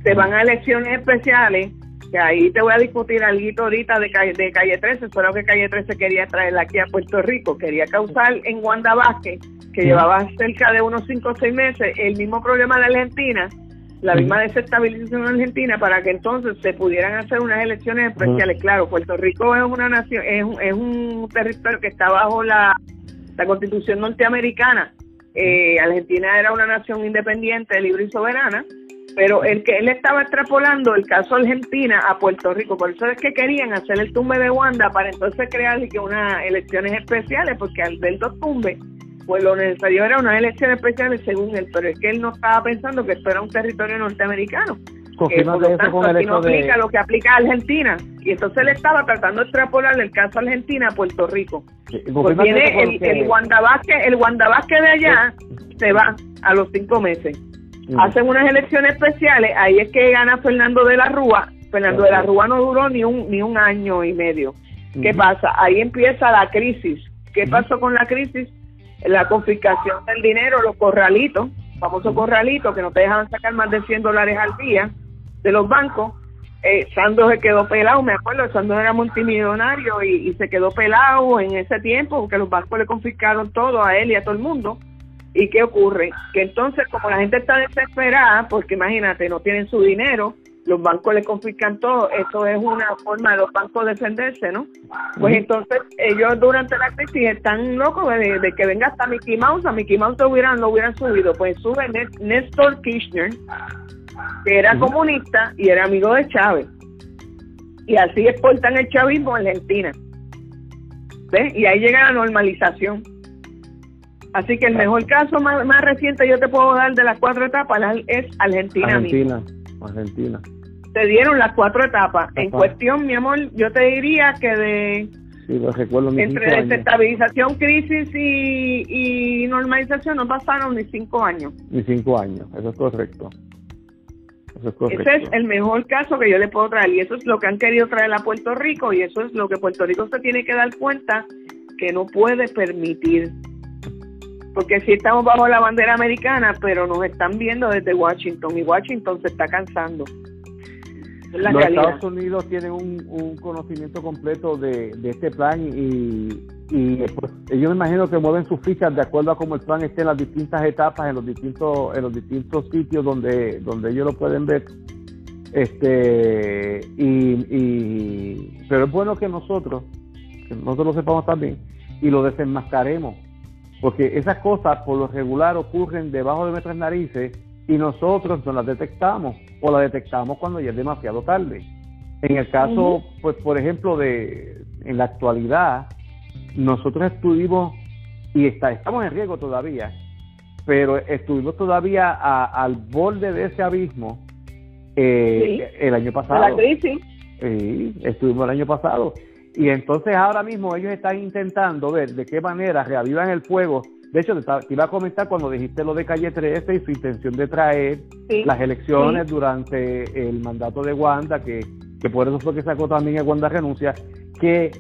S1: se van a elecciones especiales que ahí te voy a discutir algo ahorita de calle, de calle 13, solo que calle 13 quería traer aquí a Puerto Rico, quería causar en Wanda Vázquez, que llevaba cerca de unos 5 o 6 meses, el mismo problema de Argentina, la misma desestabilización en Argentina, para que entonces se pudieran hacer unas elecciones especiales. Claro, Puerto Rico es una nación, es, es un territorio que está bajo la, la constitución norteamericana. Eh, Argentina era una nación independiente, libre y soberana pero el que él estaba extrapolando el caso Argentina a Puerto Rico, por eso es que querían hacer el tumbe de Wanda para entonces crear que unas elecciones especiales, porque al ver dos tumbes, pues lo necesario era unas elecciones especiales según él, pero es que él no estaba pensando que esto era un territorio norteamericano. Que, por lo tanto, aquí no aplica lo que aplica a Argentina. Y entonces él estaba tratando de extrapolar el caso Argentina a Puerto Rico. Pues viene el, el, Wanda el de allá se va a los cinco meses hacen unas elecciones especiales, ahí es que gana Fernando de la Rúa. Fernando de la Rúa no duró ni un, ni un año y medio. ¿Qué pasa? Ahí empieza la crisis. ¿Qué pasó con la crisis? La confiscación del dinero, los corralitos, famosos corralitos que no te dejaban sacar más de 100 dólares al día de los bancos. Eh, Sandos se quedó pelado, me acuerdo, Sandos era multimillonario y, y se quedó pelado en ese tiempo porque los bancos le confiscaron todo a él y a todo el mundo. ¿Y qué ocurre? Que entonces, como la gente está desesperada, porque imagínate, no tienen su dinero, los bancos le confiscan todo, eso es una forma de los bancos defenderse, ¿no? Pues entonces ellos durante la crisis están locos de, que venga hasta Mickey Mouse, a Mickey Mouse lo hubieran, lo hubieran subido, pues sube Néstor Kirchner, que era comunista y era amigo de Chávez, y así exportan el chavismo a Argentina, ¿ves? Y ahí llega la normalización. Así que el mejor caso más, más reciente yo te puedo dar de las cuatro etapas es Argentina.
S3: Argentina, Argentina.
S1: Te dieron las cuatro etapas. En cuestión, mi amor, yo te diría que de
S3: Sí, lo recuerdo
S1: Entre desestabilización, crisis y, y, normalización no pasaron ni cinco años.
S3: Ni cinco años, eso es correcto.
S1: Eso es correcto. Ese es el mejor caso que yo le puedo traer y eso es lo que han querido traer a Puerto Rico y eso es lo que Puerto Rico se tiene que dar cuenta que no puede permitir porque sí estamos bajo la bandera americana, pero nos están viendo desde Washington y Washington se está cansando.
S3: Los Estados Unidos tienen un, conocimiento completo de, este plan y, y pues, yo me imagino que mueven sus fichas de acuerdo a cómo el plan esté en las distintas etapas, en los distintos en los distintos sitios donde donde ellos lo pueden ver. Este y, y pero es bueno que nosotros que nosotros lo sepamos también y lo desenmascaremos porque esas cosas por lo regular ocurren debajo de nuestras narices y nosotros no las detectamos o las detectamos cuando ya es demasiado tarde. En el caso, pues por ejemplo, de en la actualidad, nosotros estuvimos y está, estamos en riesgo todavía, pero estuvimos todavía al borde de ese abismo eh, el año pasado.
S1: La crisis.
S3: Sí, estuvimos el año pasado. Y entonces ahora mismo ellos están intentando ver de qué manera reavivan el fuego. De hecho, te, iba a comentar cuando dijiste lo de Calle 13 y su intención de traer las elecciones durante el mandato de Wanda, que, que por eso fue que sacó también a Wanda renuncia, que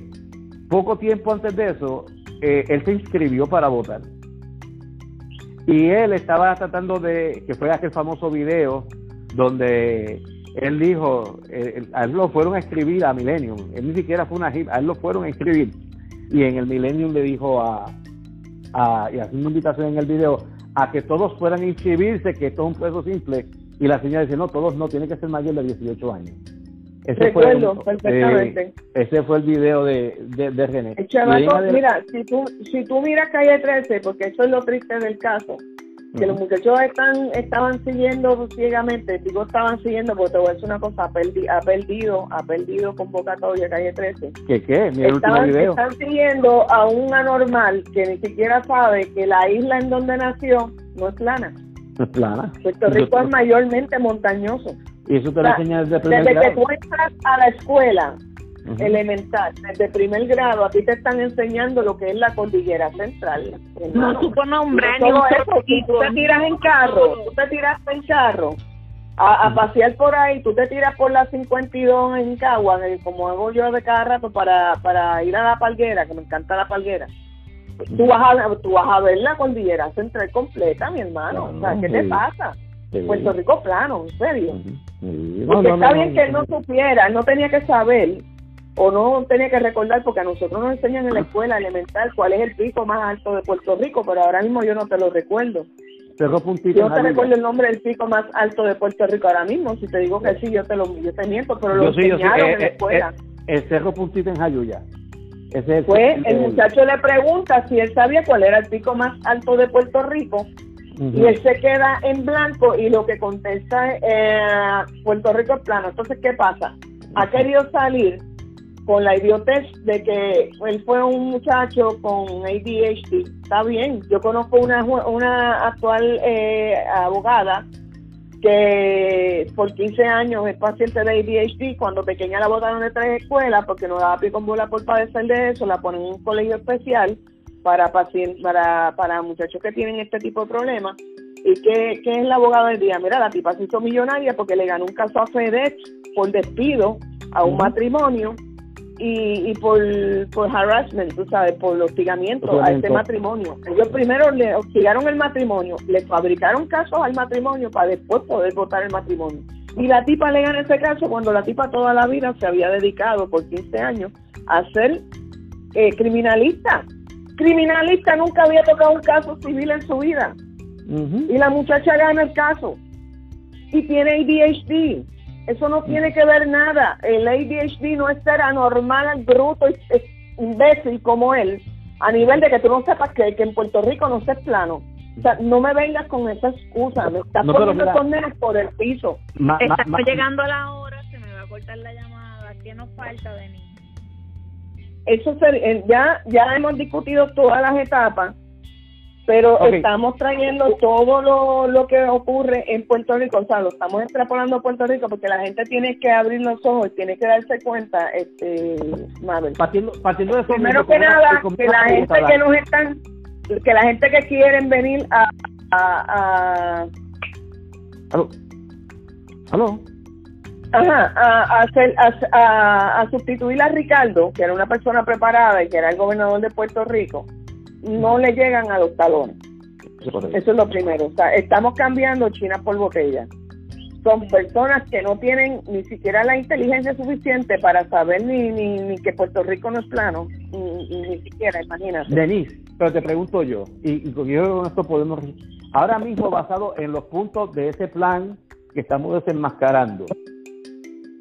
S3: poco tiempo antes de eso, eh, él se inscribió para votar. Y él estaba tratando de, que fue aquel famoso video donde él dijo, eh, a él lo fueron a escribir a Millennium, él ni siquiera fue una a él lo fueron a escribir. Y en el Millennium le dijo a, a y hace una invitación en el video, a que todos fueran a inscribirse, que esto es un proceso simple. Y la señora dice, no, todos no, tienen que ser mayor de 18 años.
S1: Ese fue el, perfectamente.
S3: ese fue el video de, de, René.
S1: mira, si tú, si tú miras Calle 13, porque eso es lo triste del caso, que los muchachos están estaban siguiendo ciegamente, digo estaban siguiendo porque te voy a decir una cosa, ha, perdido, ha perdido convocatoria calle 13.
S3: ¿Qué qué?
S1: Mi último video. Están siguiendo a un anormal que ni siquiera sabe que la isla en donde nació no es plana.
S3: No es plana.
S1: Puerto Rico es mayormente montañoso.
S3: Y eso te lo enseña desde
S1: primer Desde que tú entras a la escuela, elemental, desde primer grado, aquí te están enseñando lo que es la cordillera central.
S2: No supo nombre,
S1: y tú te tiras en carro, tú te tiras en carro a, pasear por ahí, tú te tiras por la 52 en Cagua, como hago yo de cada rato para, para ir a la palguera, que me encanta la palguera. Tú vas, a, tú vas a ver la cordillera central completa, mi hermano. o sea, ¿qué te pasa? Puerto Rico plano, en serio. porque está bien que él no supiera, él no tenía que saber o no tenía que recordar porque a nosotros nos enseñan en la escuela elemental cuál es el pico más alto de Puerto Rico, pero ahora mismo yo no te lo recuerdo.
S3: Cerro Puntito.
S1: Yo no te recuerdo el nombre del pico más alto de Puerto Rico ahora mismo. Si te digo que sí, yo te lo yo te miento, pero lo enseñaron en la eh, escuela.
S3: Eh, el Cerro Puntito en Jayuya.
S1: Ese pues el, muchacho le pregunta si él sabía cuál era el pico más alto de Puerto Rico y él se queda en blanco y lo que contesta es eh, Puerto Rico es plano. Entonces, ¿qué pasa? Ha querido salir con la idiotez de que él fue un muchacho con ADHD. Está bien, yo conozco una, una actual eh, abogada que por 15 años es paciente de ADHD, cuando pequeña la botaron de tres escuelas porque no daba pie con bola por padecer de eso, la ponen en un colegio especial para pacientes, para, para muchachos que tienen este tipo de problemas. ¿Y qué, qué es la abogada del día? Mira, la tipa se hizo millonaria porque le ganó un caso a FedEx por despido a un matrimonio y, y por, por harassment, tú sabes, por hostigamiento a este matrimonio. Ellos primero le hostigaron el matrimonio, le fabricaron casos al matrimonio para después poder votar el matrimonio. Y la tipa le gana ese caso cuando la tipa toda la vida se había dedicado por 15 años a ser eh, criminalista. Criminalista nunca había tocado un caso civil en su vida. Y la muchacha gana el caso. Y tiene ADHD eso no tiene que ver nada. El ADHD no es ser anormal, bruto, imbécil como él, a nivel de que tú no sepas que, en Puerto Rico no se es plano. O sea, no me vengas con esa excusa. Me estás poniendo estos por el piso.
S2: Está llegando la hora, se me va a cortar la llamada. ¿Qué nos falta, Denis?
S1: Eso eh, ya, ya hemos discutido todas las etapas pero estamos trayendo todo lo, lo, que ocurre en Puerto Rico, o sea, lo estamos extrapolando a Puerto Rico porque la gente tiene que abrir los ojos y tiene que darse cuenta, este, Mabel.
S3: Partiendo, partiendo de
S1: Primero que nada, que la gente que nos están, que la gente que quieren venir a... a, a
S3: ¿Aló? ¿Aló?
S1: Ajá, a, hacer, a, a sustituir a Ricardo, que era una persona preparada y que era el gobernador de Puerto Rico, no le llegan a los talones. Eso es lo primero. O sea, estamos cambiando China por botella. Son personas que no tienen ni siquiera la inteligencia suficiente para saber ni, ni, que Puerto Rico no es plano, ni, ni siquiera, imagínate.
S3: Denise, pero te pregunto yo, y, y con esto podemos. Ahora mismo, basado en los puntos de ese plan que estamos desenmascarando,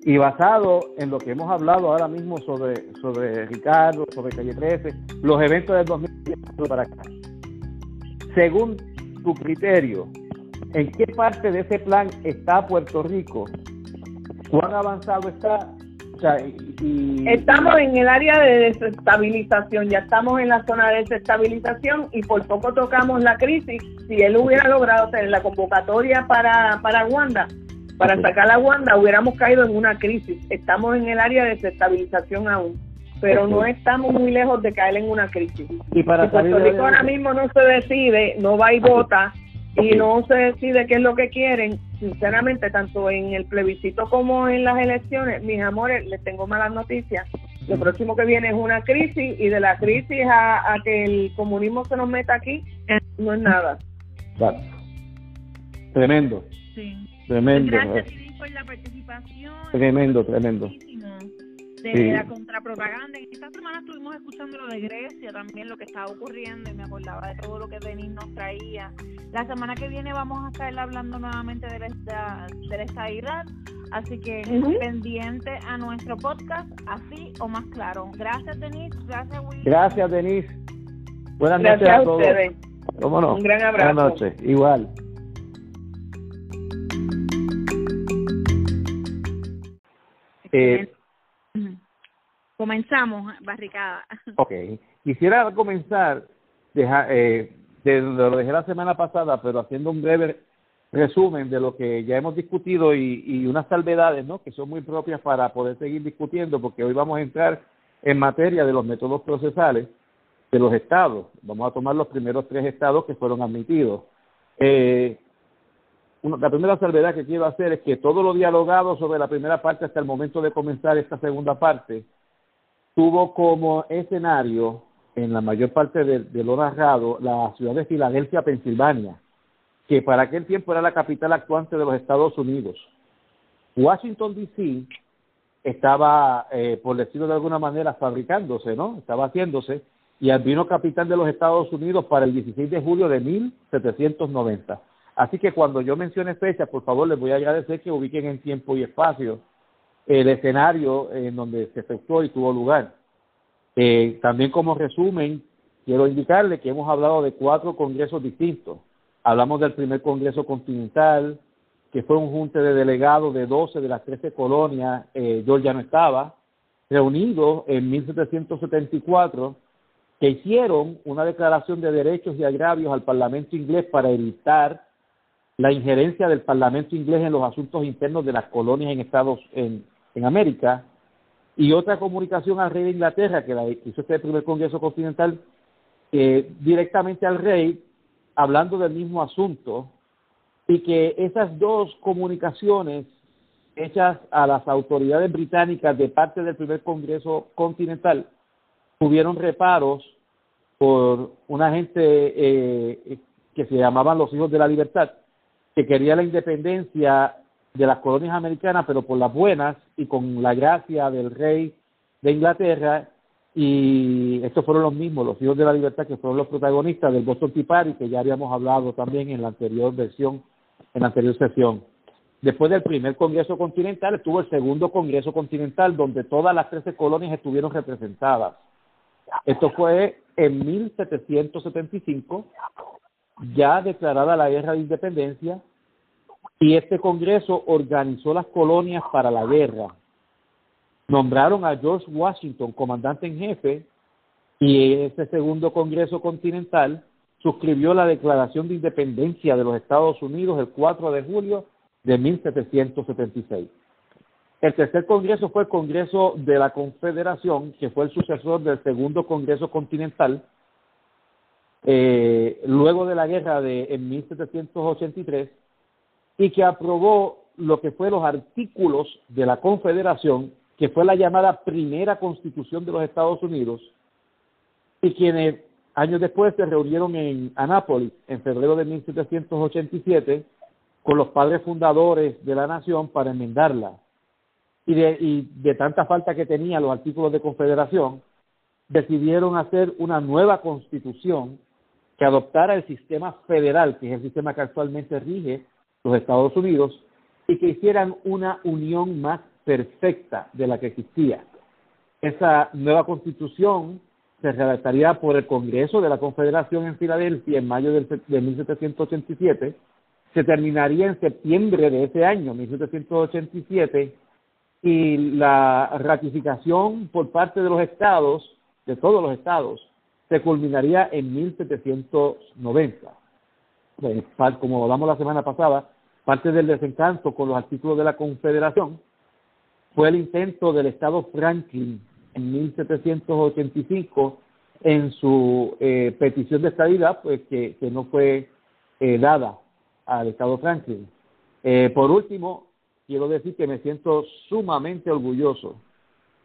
S3: y basado en lo que hemos hablado ahora mismo sobre, sobre Ricardo, sobre Calle 13, los eventos del 2010 para acá. Según tu criterio, ¿en qué parte de ese plan está Puerto Rico? ¿Cuán avanzado está?
S1: Estamos en el área de desestabilización, ya estamos en la zona de desestabilización y por poco tocamos la crisis. Si él hubiera logrado tener la convocatoria para, para Wanda, para sacar la Wanda hubiéramos caído en una crisis. Estamos en el área de desestabilización aún, pero no estamos muy lejos de caer en una crisis. Y para si Puerto Rico ahora mismo no se decide, no va y vota y no se decide qué es lo que quieren, sinceramente, tanto en el plebiscito como en las elecciones, mis amores, les tengo malas noticias. Lo próximo que viene es una crisis y de la crisis a, que el comunismo se nos meta aquí, no es nada.
S3: Tremendo.
S2: Sí.
S3: Tremendo.
S2: Gracias por la participación.
S3: Tremendo, tremendo.
S2: De la contrapropaganda. En esta semana estuvimos escuchando lo de Grecia, también lo que estaba ocurriendo, y me acordaba de todo lo que Denis nos traía. La semana que viene vamos a estar hablando nuevamente de la, de la estabilidad, así que pendiente a nuestro podcast, así o más claro. Gracias, Denise. Gracias, Will.
S3: Gracias, Denise. Buenas noches a, todos. ¿Cómo no?
S1: Un gran abrazo.
S3: Buenas noches. Igual.
S2: Eh, Comenzamos, barricada.
S3: Ok. Quisiera comenzar deja, eh, de lo dejé la semana pasada, pero haciendo un breve resumen de lo que ya hemos discutido y, y unas salvedades ¿no? que son muy propias para poder seguir discutiendo, porque hoy vamos a entrar en materia de los métodos procesales de los estados. Vamos a tomar los primeros tres estados que fueron admitidos. Eh, la primera salvedad que quiero hacer es que todo lo dialogado sobre la primera parte hasta el momento de comenzar esta segunda parte tuvo como escenario, en la mayor parte de, lo narrado, la ciudad de Filadelfia, Pensilvania. que para aquel tiempo era la capital actuante de los Estados Unidos. Washington, D.C. estaba, eh, por decirlo de alguna manera, fabricándose, ¿no? Estaba haciéndose, y vino capital de los Estados Unidos para el 16 de julio de 1790. Así que cuando yo mencione fecha, por favor, les voy a agradecer que ubiquen en tiempo y espacio el escenario en donde se efectuó y tuvo lugar. Eh, también como resumen, quiero indicarle que hemos hablado de cuatro congresos distintos. Hablamos del primer Congreso Continental, que fue un junte de delegados de 12 de las 13 colonias, eh, ya no estaba, reunidos en 1774, que hicieron una declaración de derechos y agravios al Parlamento inglés para evitar la injerencia del Parlamento inglés en los asuntos internos de las colonias en Estados en, en América y otra comunicación al rey de Inglaterra que la hizo este primer Congreso Continental eh, directamente al rey hablando del mismo asunto y que esas dos comunicaciones hechas a las autoridades británicas de parte del primer Congreso Continental tuvieron reparos por una gente eh, que se llamaban los hijos de la libertad que quería la independencia de las colonias americanas, pero por las buenas y con la gracia del rey de Inglaterra. Y estos fueron los mismos, los hijos de la libertad, que fueron los protagonistas del Boston Tea Party, que ya habíamos hablado también en la anterior versión, en la anterior sesión. Después del primer Congreso Continental, estuvo el segundo Congreso Continental, donde todas las 13 colonias estuvieron representadas. Esto fue en 1775 ya declarada la guerra de independencia y este Congreso organizó las colonias para la guerra. Nombraron a George Washington comandante en jefe y ese segundo Congreso Continental suscribió la Declaración de Independencia de los Estados Unidos el 4 de julio de 1776. El tercer Congreso fue el Congreso de la Confederación, que fue el sucesor del segundo Congreso Continental, eh, luego de la guerra de en 1783 y que aprobó lo que fue los artículos de la Confederación, que fue la llamada primera Constitución de los Estados Unidos, y quienes años después se reunieron en Anápolis en febrero de 1787 con los padres fundadores de la nación para enmendarla. Y de, y de tanta falta que tenían los artículos de confederación, decidieron hacer una nueva constitución que adoptara el sistema federal, que es el sistema que actualmente rige los Estados Unidos, y que hicieran una unión más perfecta de la que existía. Esa nueva constitución se redactaría por el Congreso de la Confederación en Filadelfia en mayo de 1787, se terminaría en septiembre de ese año, 1787, y la ratificación por parte de los estados, de todos los estados, se culminaría en 1790. Como hablamos la semana pasada, parte del desencanto con los artículos de la Confederación fue el intento del Estado Franklin en 1785 en su eh, petición de estabilidad, pues que, no fue eh, dada al Estado Franklin. Eh, por último, quiero decir que me siento sumamente orgulloso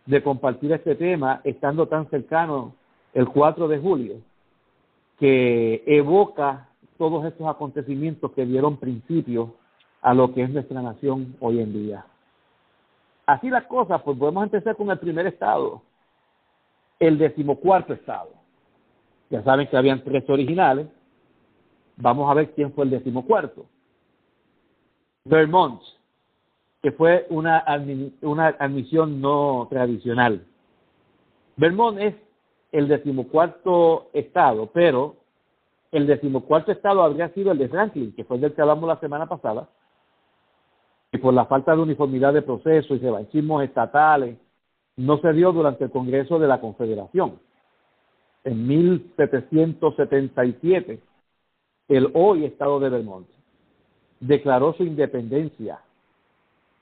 S3: de compartir este tema estando tan cercano el 4 de julio, que evoca todos estos acontecimientos que dieron principio a lo que es nuestra nación hoy en día. Así las cosas, pues podemos empezar con el primer estado, el decimocuarto estado. Ya saben que habían tres originales. Vamos a ver quién fue el decimocuarto. Vermont, que fue una, una admisión no tradicional. Vermont es el decimocuarto estado, pero el decimocuarto estado habría sido el de Franklin, que fue el del que hablamos la semana pasada, y por la falta de uniformidad de proceso y revanchismos estatales, no se dio durante el Congreso de la Confederación. En 1777, el hoy Estado de Vermont declaró su independencia.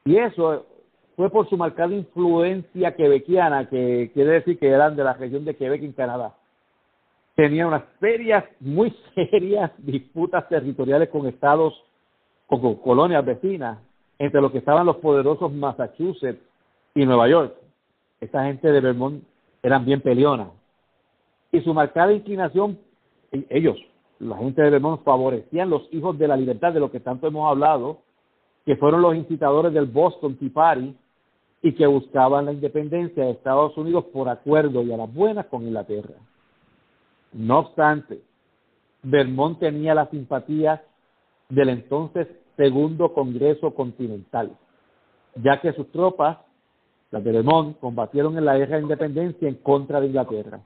S3: Y eso fue por su marcada influencia quebequiana, que quiere decir que eran de la región de Quebec en Canadá. Tenía unas serias, muy serias disputas territoriales con estados, con colonias vecinas, entre los que estaban los poderosos Massachusetts y Nueva York. Esta gente de Vermont eran bien peleonas. Y su marcada inclinación, ellos, la gente de Vermont favorecían los hijos de la libertad, de lo que tanto hemos hablado, que fueron los incitadores del Boston Tea Party y que buscaban la independencia de Estados Unidos por acuerdo y a las buenas con Inglaterra. No obstante, Vermont tenía la simpatía del entonces Segundo Congreso Continental, ya que sus tropas, las de Vermont, combatieron en la guerra de independencia en contra de Inglaterra.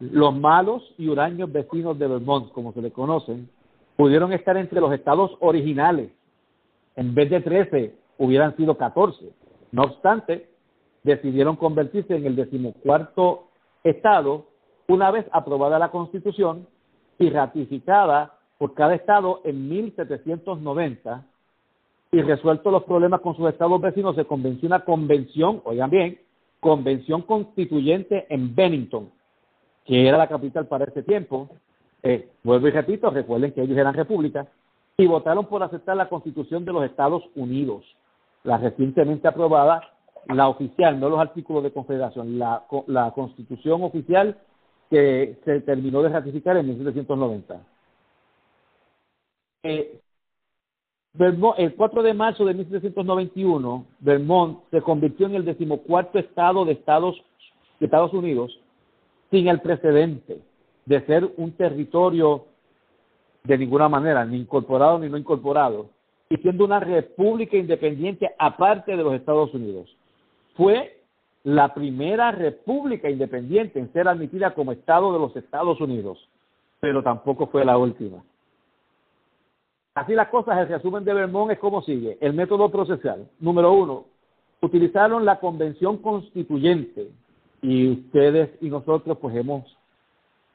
S3: Los malos y huraños vecinos de Vermont, como se le conocen, pudieron estar entre los estados originales. En vez de 13, hubieran sido 14. No obstante, decidieron convertirse en el decimocuarto estado una vez aprobada la Constitución y ratificada por cada estado en 1790 y resuelto los problemas con sus estados vecinos, se convenció una convención, oigan bien, convención constituyente en Bennington, que era la capital para ese tiempo. Eh, vuelvo y repito, recuerden que ellos eran repúblicas, y votaron por aceptar la constitución de los Estados Unidos, la recientemente aprobada, la oficial, no los artículos de confederación, la, la constitución oficial que se terminó de ratificar en 1790. Eh, el 4 de marzo de 1791, Vermont se convirtió en el decimocuarto estado de Estados, de Estados Unidos sin el precedente de ser un territorio de ninguna manera, ni incorporado ni no incorporado, y siendo una república independiente aparte de los Estados Unidos. Fue la primera república independiente en ser admitida como Estado de los Estados Unidos, pero tampoco fue la última. Así las cosas, el resumen de Vermont es como sigue. El método procesal. Número uno, utilizaron la convención constituyente y ustedes y nosotros pues hemos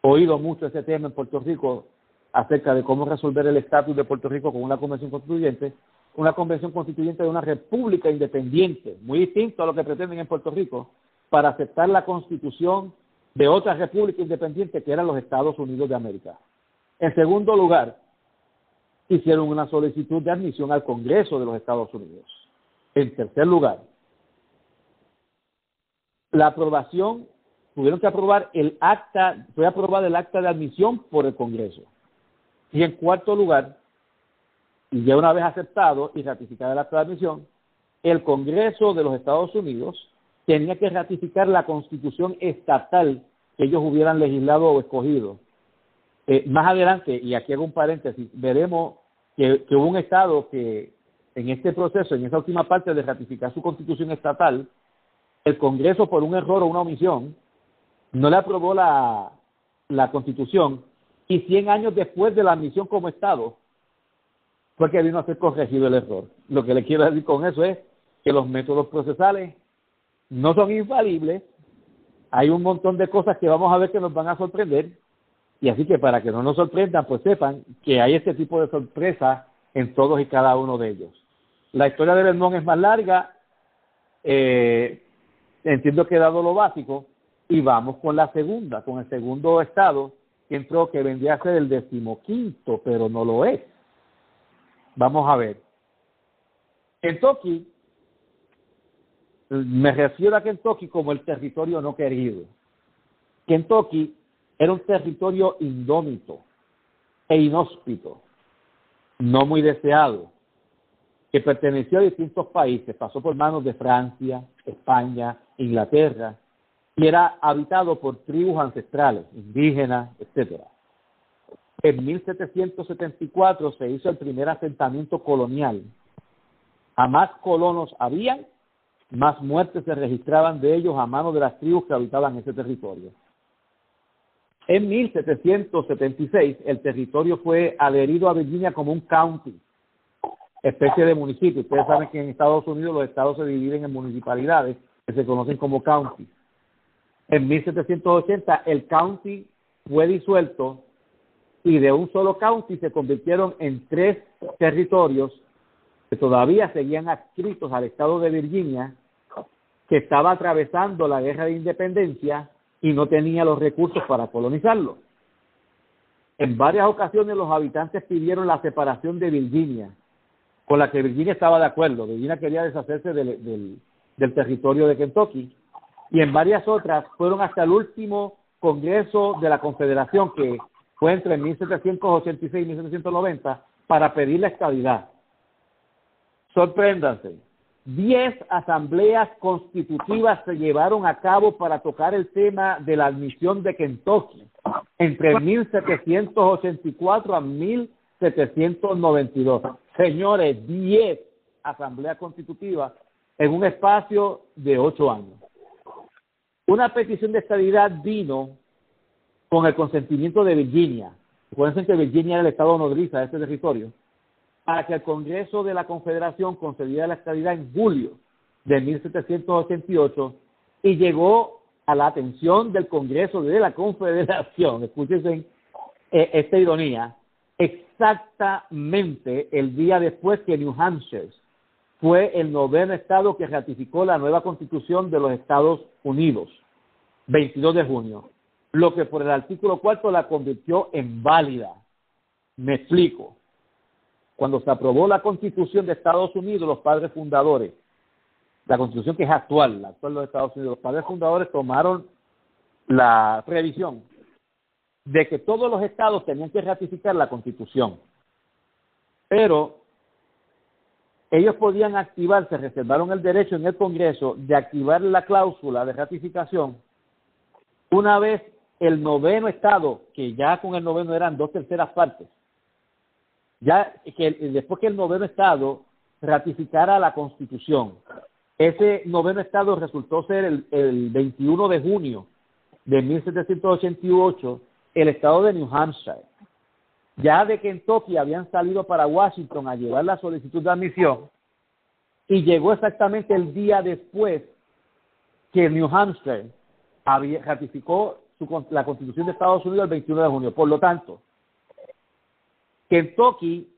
S3: oído mucho ese tema en Puerto Rico acerca de cómo resolver el estatus de Puerto Rico con una convención constituyente una convención constituyente de una república independiente, muy distinto a lo que pretenden en Puerto Rico, para aceptar la constitución de otra república independiente que eran los Estados Unidos de América. En segundo lugar, hicieron una solicitud de admisión al Congreso de los Estados Unidos. En tercer lugar, la aprobación, tuvieron que aprobar el acta, fue aprobado el acta de admisión por el Congreso. Y en cuarto lugar, y ya una vez aceptado y ratificada la transmisión, el Congreso de los Estados Unidos tenía que ratificar la constitución estatal que ellos hubieran legislado o escogido. Eh, más adelante, y aquí hago un paréntesis, veremos que, hubo un Estado que en este proceso, en esa última parte de ratificar su constitución estatal, el Congreso por un error o una omisión no le aprobó la, la constitución y 100 años después de la admisión como Estado, fue que vino a ser corregido el error. Lo que le quiero decir con eso es que los métodos procesales no son infalibles, hay un montón de cosas que vamos a ver que nos van a sorprender, y así que para que no nos sorprendan, pues sepan que hay este tipo de sorpresas en todos y cada uno de ellos. La historia de Vermont es más larga, eh, entiendo que he dado lo básico, y vamos con la segunda, con el segundo estado, que entró que vendría a ser el decimoquinto, pero no lo es. Vamos a ver. Kentucky, me refiero a Kentucky como el territorio no querido. Kentucky era un territorio indómito e inhóspito, no muy deseado, que perteneció a distintos países, pasó por manos de Francia, España, Inglaterra, y era habitado por tribus ancestrales, indígenas, etcétera. En 1774 se hizo el primer asentamiento colonial. A más colonos habían, más muertes se registraban de ellos a manos de las tribus que habitaban ese territorio. En 1776 el territorio fue adherido a Virginia como un county, especie de municipio. Ustedes saben que en Estados Unidos los estados se dividen en municipalidades que se conocen como county. En 1780 el county fue disuelto y de un solo county se convirtieron en tres territorios que todavía seguían adscritos al estado de Virginia, que estaba atravesando la guerra de independencia y no tenía los recursos para colonizarlo. En varias ocasiones los habitantes pidieron la separación de Virginia, con la que Virginia estaba de acuerdo. Virginia quería deshacerse del, del territorio de Kentucky. Y en varias otras fueron hasta el último Congreso de la Confederación que fue entre 1786 y 1790 para pedir la estabilidad. Sorpréndanse, diez asambleas constitutivas se llevaron a cabo para tocar el tema de la admisión de Kentucky entre 1784 a 1792. Señores, diez asambleas constitutivas en un espacio de ocho años. Una petición de estabilidad vino con el consentimiento de Virginia. Recuerden que Virginia era el estado nodriza de este territorio para que el Congreso de la Confederación concediera la estabilidad en julio de 1788 y llegó a la atención del Congreso de la Confederación, escúchense eh, esta ironía, exactamente el día después que New Hampshire fue el noveno estado que ratificó la nueva constitución de los Estados Unidos, 22 de junio, lo que por el artículo cuarto la convirtió en válida. Me explico cuando se aprobó la constitución de Estados Unidos, los padres fundadores, la constitución que es actual, la actual de Estados Unidos, los padres fundadores tomaron la previsión de que todos los estados tenían que ratificar la constitución. Pero ellos podían activar, se reservaron el derecho en el Congreso de activar la cláusula de ratificación una vez el noveno estado, que ya con el noveno eran dos terceras partes, ya que después que el noveno estado ratificara la constitución, ese noveno estado resultó ser el, el 21 de junio de 1788 el estado de New Hampshire. Ya de Kentucky habían salido para Washington a llevar la solicitud de admisión y llegó exactamente el día después que New Hampshire había, ratificó su, la constitución de Estados Unidos el 21 de junio. Por lo tanto, Kentucky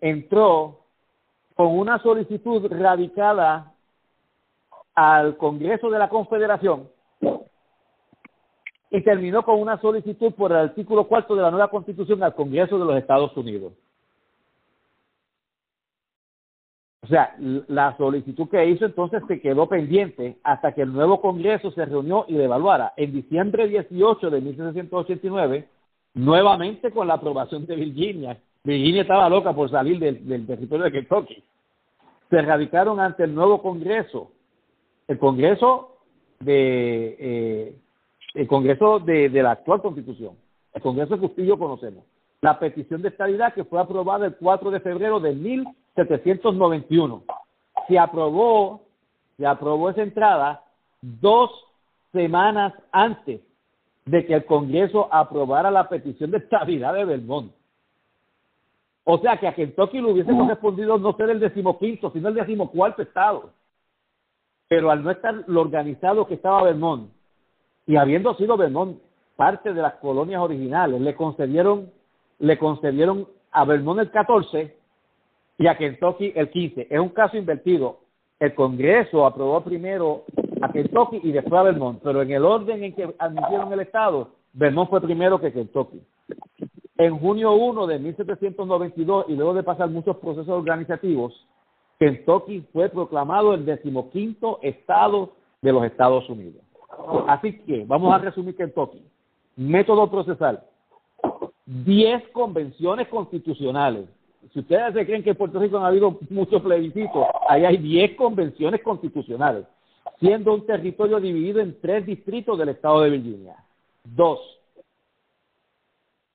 S3: entró con una solicitud radicada al Congreso de la Confederación y terminó con una solicitud por el artículo cuarto de la nueva Constitución al Congreso de los Estados Unidos. O sea, la solicitud que hizo entonces se quedó pendiente hasta que el nuevo Congreso se reunió y le evaluara. En diciembre 18 de 1789, nuevamente con la aprobación de Virginia, Virginia estaba loca por salir del, territorio de Kentucky. Se radicaron ante el nuevo Congreso, el Congreso de eh, el Congreso de, la actual Constitución, el Congreso que usted y conocemos. La petición de estabilidad que fue aprobada el 4 de febrero de 1791. Se aprobó, se aprobó esa entrada dos semanas antes de que el Congreso aprobara la petición de estabilidad de Belmont. O sea que a Kentucky le hubiese correspondido no ser el decimoquinto, sino el decimocuarto estado. Pero al no estar lo organizado que estaba Vermont, y habiendo sido Vermont parte de las colonias originales, le concedieron, le concedieron a Vermont el 14 y a Kentucky el 15. Es un caso invertido. El Congreso aprobó primero a Kentucky y después a Vermont, pero en el orden en que admitieron el Estado, Vermont fue primero que Kentucky. En junio 1 de 1792 y luego de pasar muchos procesos organizativos, Kentucky fue proclamado el decimoquinto estado de los Estados Unidos. Así que vamos a resumir Kentucky. Método procesal. Diez convenciones constitucionales. Si ustedes se creen que en Puerto Rico han habido muchos plebiscitos, ahí hay diez convenciones constitucionales, siendo un territorio dividido en tres distritos del estado de Virginia. Dos,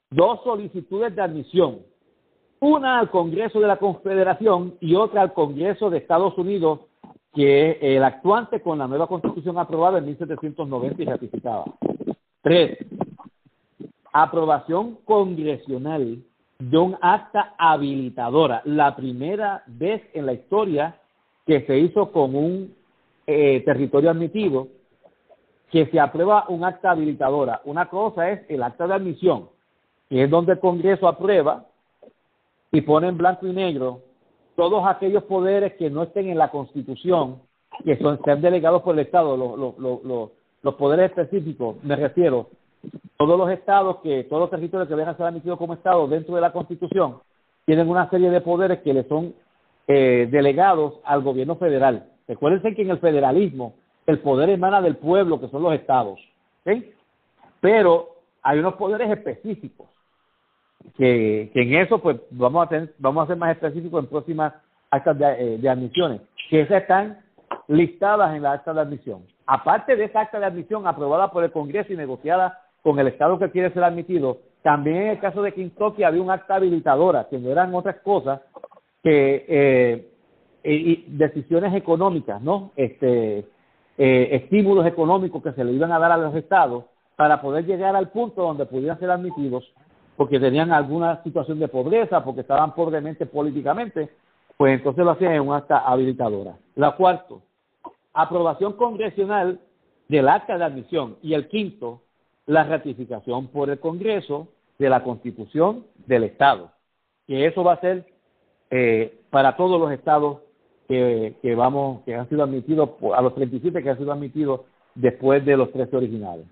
S3: dos solicitudes de admisión, una al Congreso de la Confederación y otra al Congreso de Estados Unidos, que el actuante con la nueva constitución aprobada en 1790 y ratificada. Tres, aprobación congresional de un acta habilitadora, la primera vez en la historia que se hizo con un eh, territorio admitido, que se aprueba un acta habilitadora. Una cosa es el acta de admisión, que es donde el Congreso aprueba y pone en blanco y negro todos aquellos poderes que no estén en la Constitución, que son, sean delegados por el Estado, los, los poderes específicos, me refiero, todos los estados, que todos los territorios que a ser admitidos como Estado dentro de la Constitución, tienen una serie de poderes que le son eh, delegados al gobierno federal. Recuérdense que en el federalismo el poder emana del pueblo, que son los estados. ¿sí? Pero hay unos poderes específicos que, en eso pues vamos a tener, vamos a ser más específicos en próximas actas de, eh, admisiones, que esas están listadas en la acta de admisión. Aparte de esa acta de admisión aprobada por el Congreso y negociada con el Estado que quiere ser admitido, también en el caso de Kentucky había un acta habilitadora, que no eran otras cosas que eh, decisiones económicas, ¿no? Este, eh, estímulos económicos que se le iban a dar a los estados para poder llegar al punto donde pudieran ser admitidos porque tenían alguna situación de pobreza, porque estaban pobremente políticamente, pues entonces lo hacían en un acta habilitadora. La cuarto, aprobación congresional del acta de admisión. Y el quinto, la ratificación por el Congreso de la Constitución del Estado. Que eso va a ser eh, para todos los estados que, que, vamos, que han sido admitidos, a los 37 que han sido admitidos después de los 13 originales.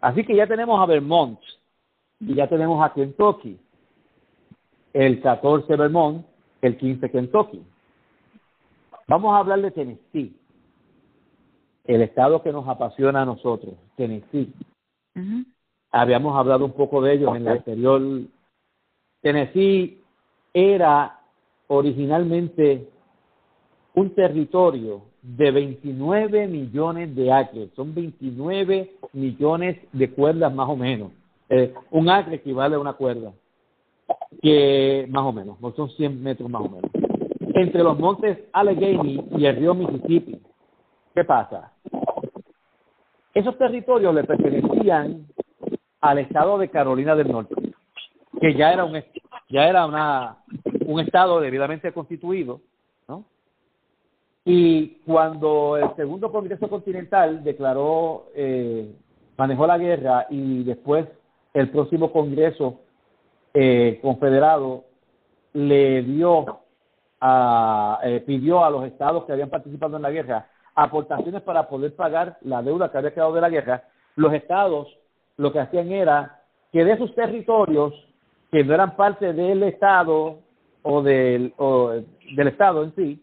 S3: Así que ya tenemos a Vermont y ya tenemos a Kentucky. El 14 Vermont, el 15 Kentucky. Vamos a hablar de Tennessee, el estado que nos apasiona a nosotros, Tennessee. Habíamos hablado un poco de ellos en la anterior. Tennessee era originalmente un territorio de 29 millones de acres, son 29 millones de cuerdas más o menos. Eh, un acre equivale a una cuerda, que más o menos, son 100 metros más o menos. Entre los montes Allegheny y el río Mississippi, ¿qué pasa? Esos territorios le pertenecían al estado de Carolina del Norte, que ya era un ya era una, un estado debidamente constituido, ¿no? Y cuando el segundo Congreso Continental declaró, eh, manejó la guerra y después el próximo Congreso eh, Confederado le dio a, eh, pidió a los estados que habían participado en la guerra aportaciones para poder pagar la deuda que había quedado de la guerra, los estados lo que hacían era que de sus territorios que no eran parte del estado o del, o del estado en sí,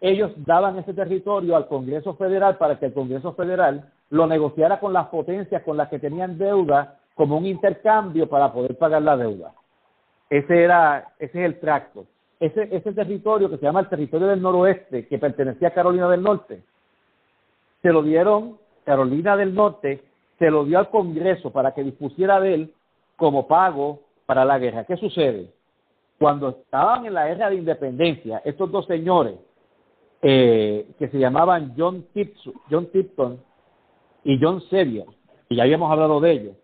S3: ellos daban ese territorio al Congreso Federal para que el Congreso Federal lo negociara con las potencias con las que tenían deuda como un intercambio para poder pagar la deuda. Ese era, ese es el tracto. Ese, ese territorio que se llama el territorio del noroeste, que pertenecía a Carolina del Norte, se lo dieron, Carolina del Norte se lo dio al Congreso para que dispusiera de él como pago para la guerra. ¿Qué sucede? Cuando estaban en la guerra de independencia, estos dos señores, eh, que se llamaban John, John Tipton y John Sevier, y ya habíamos hablado de ellos,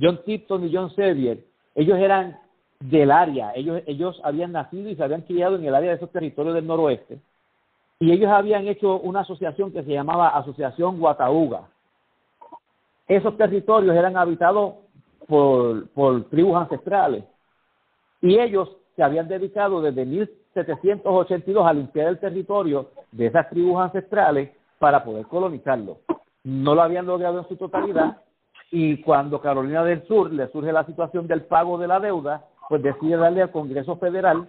S3: John Tipton y John Sevier, ellos eran del área, ellos, ellos habían nacido y se habían criado en el área de esos territorios del noroeste, y ellos habían hecho una asociación que se llamaba Asociación Guatauga. Esos territorios eran habitados por, por tribus ancestrales, y ellos se habían dedicado desde 1782 a limpiar el territorio de esas tribus ancestrales para poder colonizarlo. No lo habían logrado en su totalidad, y cuando Carolina del Sur le surge la situación del pago de la deuda, pues decide darle al Congreso Federal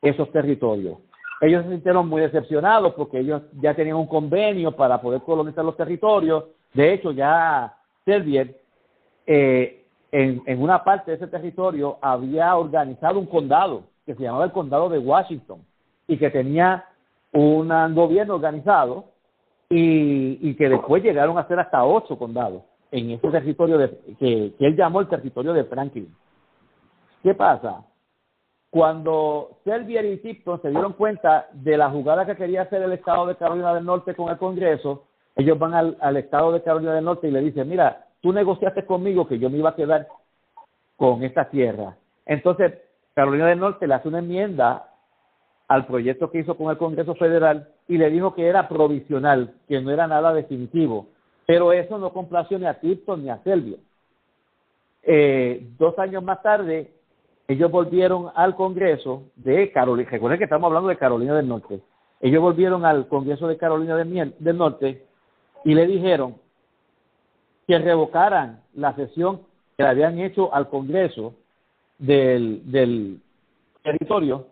S3: esos territorios. Ellos se sintieron muy decepcionados porque ellos ya tenían un convenio para poder colonizar los territorios. De hecho, ya Servier, eh, en, en una parte de ese territorio, había organizado un condado que se llamaba el Condado de Washington y que tenía un gobierno organizado y, y que después llegaron a ser hasta ocho condados en ese territorio de, que, él llamó el territorio de Franklin. ¿Qué pasa? Cuando Selvier y Tipton se dieron cuenta de la jugada que quería hacer el Estado de Carolina del Norte con el Congreso, ellos van al, Estado de Carolina del Norte y le dicen, mira, tú negociaste conmigo que yo me iba a quedar con esta tierra. Entonces, Carolina del Norte le hace una enmienda al proyecto que hizo con el Congreso Federal y le dijo que era provisional, que no era nada definitivo. Pero eso no complació ni a Tipton ni a Selvio. Eh, dos años más tarde, ellos volvieron al Congreso de Carolina. Recuerden que estamos hablando de Carolina del Norte. Ellos volvieron al Congreso de Carolina del, Norte y le dijeron que revocaran la sesión que le habían hecho al Congreso del, del territorio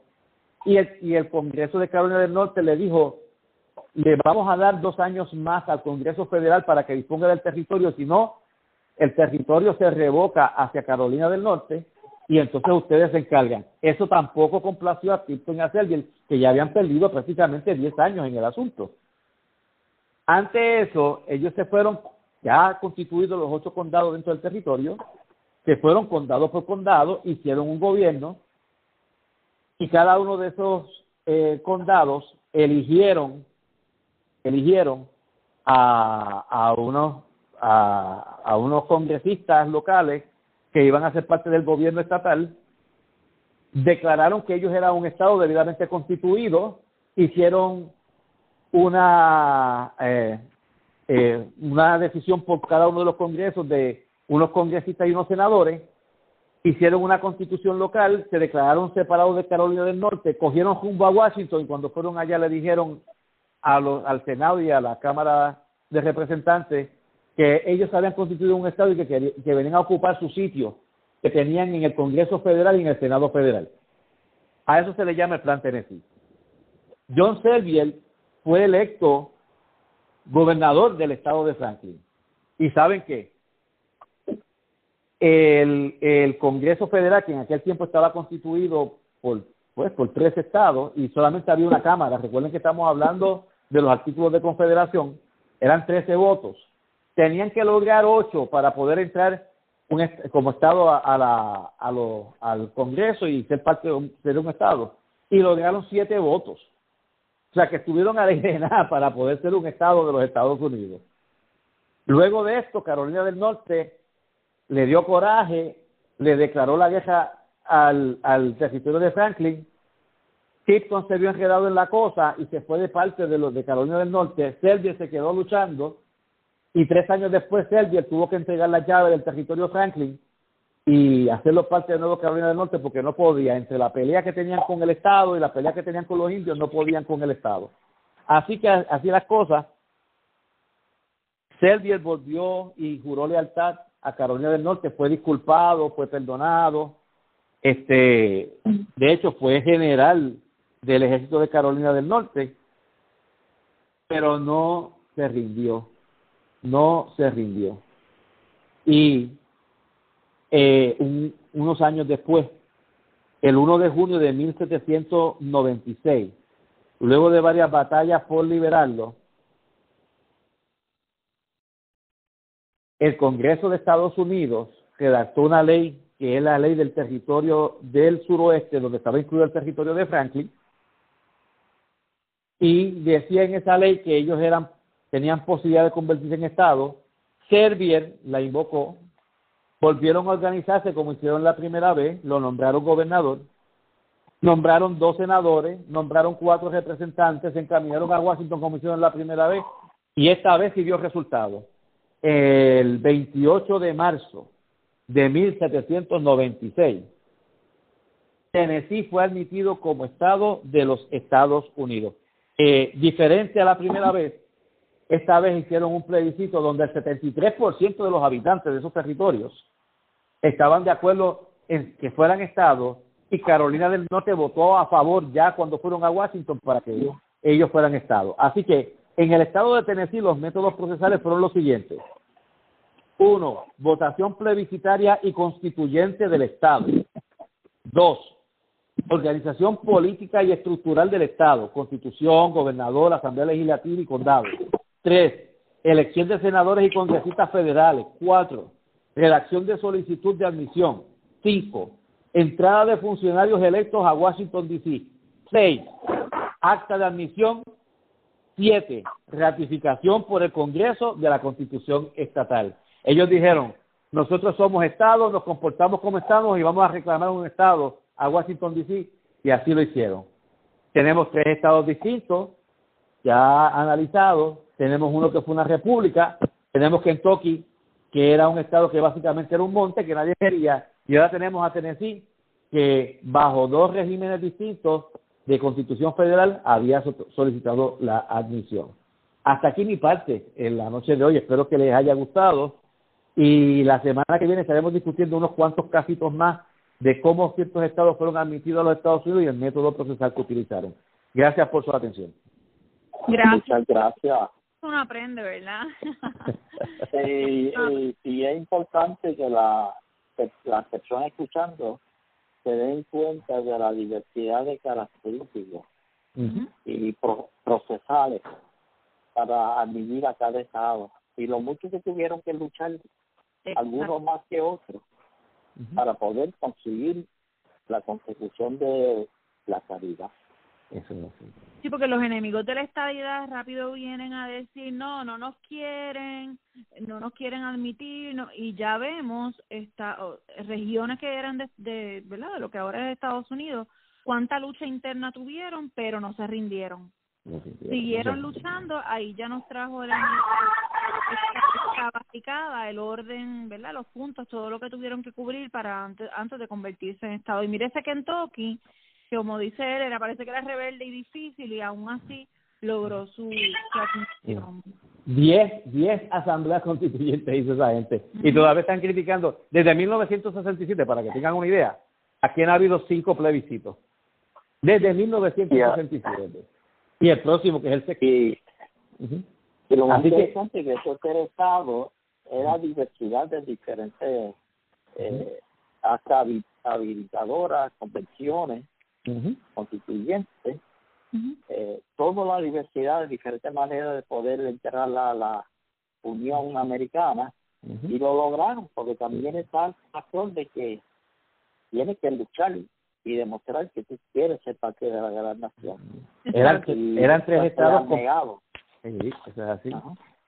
S3: y el, y el Congreso de Carolina del Norte le dijo le vamos a dar dos años más al Congreso Federal para que disponga del territorio, si no, el territorio se revoca hacia Carolina del Norte y entonces ustedes se encargan. Eso tampoco complació a Tipton y a Selvier, que ya habían perdido prácticamente 10 años en el asunto. Ante eso, ellos se fueron, ya constituidos los ocho condados dentro del territorio, se fueron condado por condado, hicieron un gobierno, y cada uno de esos eh, condados eligieron, eligieron a, unos a unos congresistas locales que iban a ser parte del gobierno estatal, declararon que ellos eran un Estado debidamente constituido, hicieron una, eh, eh, una decisión por cada uno de los congresos de unos congresistas y unos senadores, hicieron una constitución local, se declararon separados de Carolina del Norte, cogieron rumbo a Washington y cuando fueron allá le dijeron a los, al Senado y a la Cámara de Representantes que ellos habían constituido un Estado y que, venían a ocupar su sitio que tenían en el Congreso Federal y en el Senado Federal. A eso se le llama el Plan Tennessee. John Serviel fue electo gobernador del estado de Franklin. ¿Y saben qué? El, el Congreso Federal, que en aquel tiempo estaba constituido por, pues, por tres estados y solamente había una Cámara, recuerden que estamos hablando de los artículos de confederación, eran 13 votos tenían que lograr ocho para poder entrar un, como Estado a, la, a lo, al Congreso y ser parte de un, un Estado. Y lograron siete votos. O sea, que estuvieron a la para poder ser un Estado de los Estados Unidos. Luego de esto, Carolina del Norte le dio coraje, le declaró la guerra al, al territorio de Franklin. Tipton se vio enredado en la cosa y se fue de parte de los de Carolina del Norte. Serbia se quedó luchando y tres años después Serbia tuvo que entregar la llave del territorio Franklin y hacerlo parte de Nueva Carolina del Norte porque no podía, entre la pelea que tenían con el Estado y la pelea que tenían con los indios, no podían con el Estado. Así que así las cosas, Serbia volvió y juró lealtad a Carolina del Norte, fue disculpado, fue perdonado, este, de hecho fue general del ejército de Carolina del Norte, pero no se rindió no se rindió. Y eh, unos años después, el 1 de junio de 1796, luego de varias batallas por liberarlo, el Congreso de Estados Unidos redactó una ley que es la ley del territorio del suroeste, donde estaba incluido el territorio de Franklin, y decía en esa ley que ellos eran tenían posibilidad de convertirse en Estado. Servier la invocó, volvieron a organizarse como hicieron la primera vez, lo nombraron gobernador, nombraron dos senadores, nombraron cuatro representantes, se encaminaron a Washington como hicieron la primera vez, y esta vez sí dio resultado. El 28 de marzo de 1796, Tennessee fue admitido como Estado de los Estados Unidos. Eh, diferente a la primera vez, esta vez hicieron un plebiscito donde el 73% de los habitantes de esos territorios estaban de acuerdo en que fueran estados y Carolina del Norte votó a favor ya cuando fueron a Washington para que ellos fueran estados. Así que en el estado de Tennessee los métodos procesales fueron los siguientes. Uno, votación plebiscitaria y constituyente del Estado. Dos, organización política y estructural del Estado, constitución, gobernador, asamblea legislativa y condado. Tres, elección de senadores y congresistas federales. Cuatro, redacción de solicitud de admisión. Cinco, entrada de funcionarios electos a Washington, D.C. Seis, acta de admisión. Siete, ratificación por el Congreso de la Constitución Estatal. Ellos dijeron, nosotros somos Estado, nos comportamos como Estado y vamos a reclamar un Estado a Washington, D.C. y así lo hicieron. Tenemos tres estados distintos, ya analizados, tenemos uno que fue una república, tenemos Kentucky, que era un estado que básicamente era un monte que nadie quería, y ahora tenemos a Tennessee, que bajo dos regímenes distintos de constitución federal había solicitado la admisión. Hasta aquí mi parte en la noche de hoy, espero que les haya gustado y la semana que viene estaremos discutiendo unos cuantos casitos más de cómo ciertos estados fueron admitidos a los Estados Unidos y el método procesal que utilizaron. Gracias por su atención.
S2: Gracias.
S4: Muchas gracias
S2: uno aprende, ¿verdad?
S4: y, y, es importante que la, las personas escuchando se den cuenta de la diversidad de características y procesales para admitir a cada estado. Y lo mucho que tuvieron que luchar algunos más que otros para poder conseguir la consecución de la caridad.
S2: Eso Sí, porque los enemigos de la estadidad rápido vienen a decir, no, no nos quieren, no nos quieren admitir, no, y ya vemos esta, regiones que eran de, de, ¿verdad? de lo que ahora es Estados Unidos, cuánta lucha interna tuvieron, pero no se rindieron. Siguieron luchando, ahí ya nos trajo el el orden, ¿verdad? Los puntos, todo lo que tuvieron que cubrir para antes, antes de convertirse en Estado. Y mire ese Kentucky, que como dice él, era, parece que era rebelde y difícil y aún así logró su,
S3: su Diez, diez asambleas constituyentes hizo esa gente. Y todavía están criticando, desde 1967, para que tengan una idea, aquí han habido cinco plebiscitos. Desde 1967. Y el próximo, que es el sexto.
S4: Y, lo más interesante que, que eso estado era diversidad de diferentes eh, hasta habilitadoras, convenciones, constituyentes, eh, toda la diversidad de diferentes maneras de poder entrar a la Unión Americana y lo lograron porque también está el factor de que tiene que luchar y demostrar que tú quieres ser parte de la gran nación.
S3: Eran, eran tres estados. así.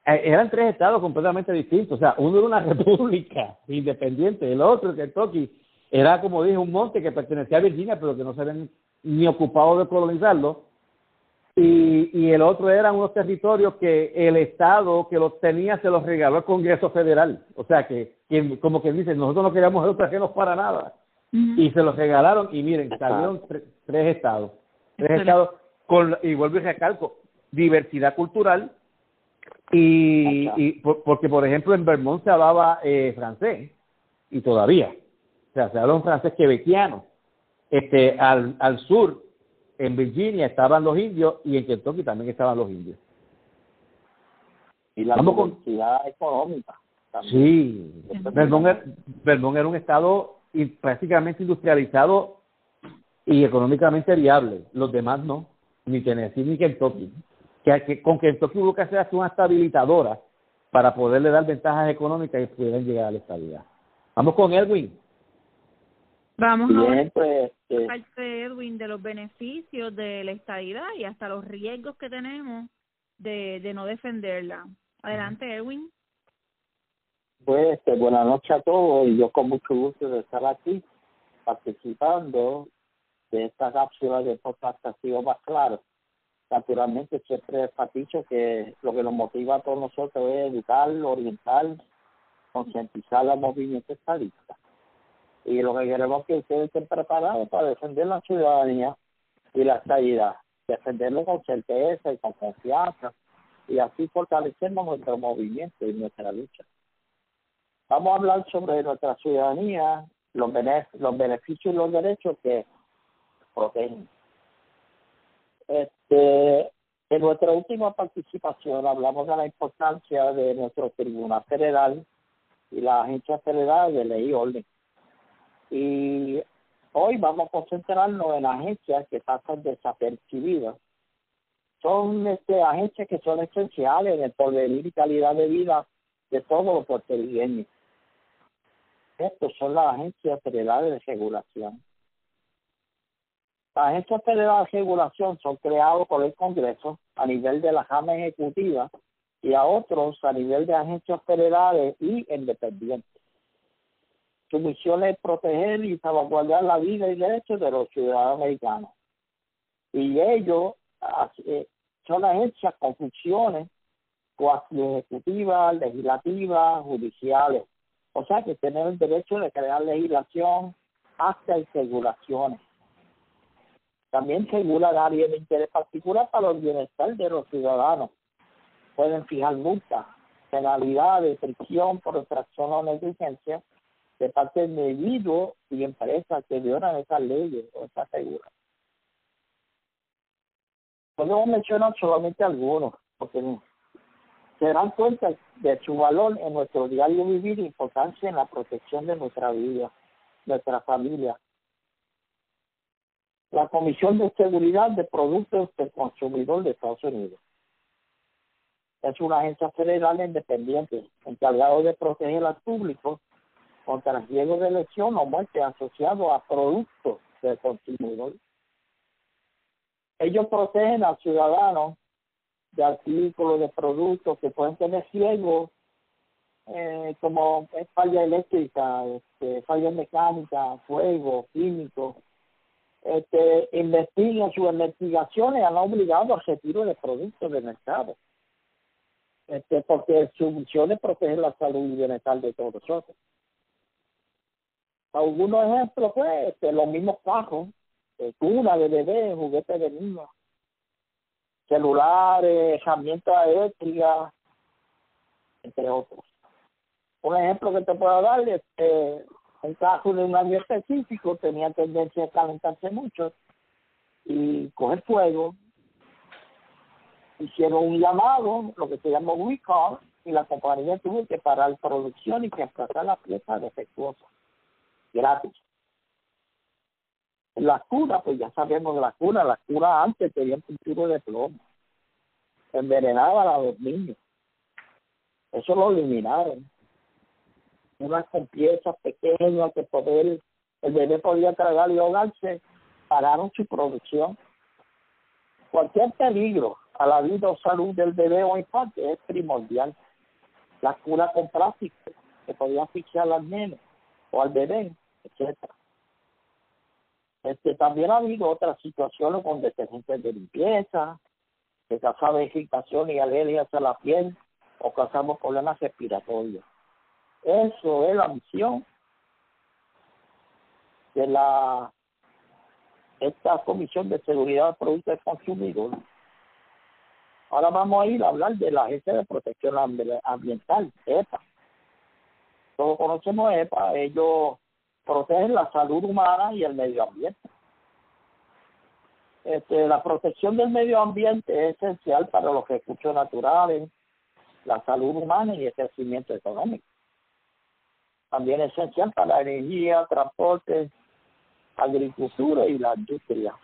S3: Eh, eran tres estados completamente distintos. O sea, uno era una república independiente, el otro, Kentucky, era como dije, un monte que pertenecía a Virginia, pero que no se habían ni ocupado de colonizarlo. Y, y el otro eran unos territorios que el Estado que los tenía se los regaló al Congreso Federal. O sea, que, como que dicen, nosotros no queríamos ser ajenos para nada y se los regalaron y miren, salieron tres estados. Tres estados con, y vuelvo y recalco, diversidad cultural y, y porque por ejemplo en Vermont se hablaba eh, francés y todavía, o sea, se habla un francés quebequiano. Este, al, al sur, en Virginia estaban los indios y en Kentucky también estaban los indios.
S4: Y la diversidad económica.
S3: Sí, Vermont, Vermont era un estado y prácticamente industrializado y económicamente viable. Los demás no, ni Tennessee ni Kentucky. Que, que con Kentucky hubo que hacer una estabilizadora para poderle dar ventajas económicas y pudieran llegar a la estabilidad. Vamos con Edwin.
S2: Vamos a ver pues, eh, parte Edwin de los beneficios de la estabilidad y hasta los riesgos que tenemos de, de no defenderla. Adelante, Edwin.
S4: Pues este, buenas noches a todos y yo con mucho gusto de estar aquí participando de esta cápsula de podcast ha sido más claro. Naturalmente siempre dicho que lo que nos motiva a todos nosotros es educar, orientar, concientizar al movimiento estadista. Y lo que queremos es que ustedes estén preparados para defender la ciudadanía y la estabilidad, defenderlo con certeza y con confianza, y así fortalecemos nuestro movimiento y nuestra lucha. Vamos a hablar sobre nuestra ciudadanía, los, los beneficios y los derechos que protegen. Este, en nuestra última participación hablamos de la importancia de nuestro Tribunal Federal y la Agencia Federal de Ley y Orden. Y hoy vamos a concentrarnos en agencias que pasan desapercibidas. Son este, agencias que son esenciales en el porvenir y calidad de vida de todos los puertorriqueños. Estos son las agencias federales de regulación. Las agencias federales de regulación son creadas por el Congreso a nivel de la Cámara Ejecutiva y a otros a nivel de agencias federales y independientes. Su misión es proteger y salvaguardar la vida y derechos de los ciudadanos americanos. Y ellos eh, son agencias con funciones ejecutivas, legislativas, judiciales, o sea que tenemos el derecho de crear legislación hasta y regulaciones. También regula áreas de interés particular para el bienestar de los ciudadanos. Pueden fijar multas, penalidades, prisión por infracción o negligencia de parte de individuos y empresas que violan esas leyes o esas seguras. Podemos mencionar solamente algunos, porque se dan cuenta de su valor en nuestro diario vivir e importancia en la protección de nuestra vida, nuestra familia. la Comisión de Seguridad de Productos del Consumidor de Estados Unidos. Es una agencia federal independiente encargada de proteger al público contra riesgos de lesión o muerte asociados a productos del consumidor. Ellos protegen al ciudadano de artículos, de productos que pueden tener riesgos eh, como falla eléctrica, este, falla mecánica, fuego, químico. Este, investigan sus investigaciones han obligado al retiro de productos del mercado. Este, porque su misión es proteger la salud y bienestar de todos nosotros. Algunos ejemplos, pues, este, los mismos cajos, eh, cuna de bebé, juguetes de niños, celulares, herramientas eléctricas, entre otros. Un ejemplo que te puedo dar es que en caso de un año específico tenía tendencia a calentarse mucho y coger fuego. Hicieron un llamado, lo que se llama recall, y la compañía tuvo que parar producción y que reemplazar la pieza defectuosa gratis. La cura, pues ya sabemos de la cura, la cura antes tenía un tiro de plomo, envenenaban a los niños. Eso lo eliminaron. Unas con piezas pequeñas que poder, el bebé podía tragar y ahogarse, pararon su producción. Cualquier peligro a la vida o salud del bebé o infante es primordial. La cura con plástico, que podía asfixiar al nene o al bebé, etcétera. Este, también ha habido otras situaciones con detergentes de limpieza, que causaba irritación y alergias a la piel o causamos problemas respiratorios. Eso es la misión de la esta Comisión de Seguridad de Productos del Consumidor. Ahora vamos a ir a hablar de la Agencia de Protección Ambiental, EPA. Todos conocemos EPA, ellos protegen la salud humana y el medio ambiente. Este, la protección del medio ambiente es esencial para los recursos naturales, la salud humana y el crecimiento económico. También es esencial para la energía, transporte, agricultura y la industria.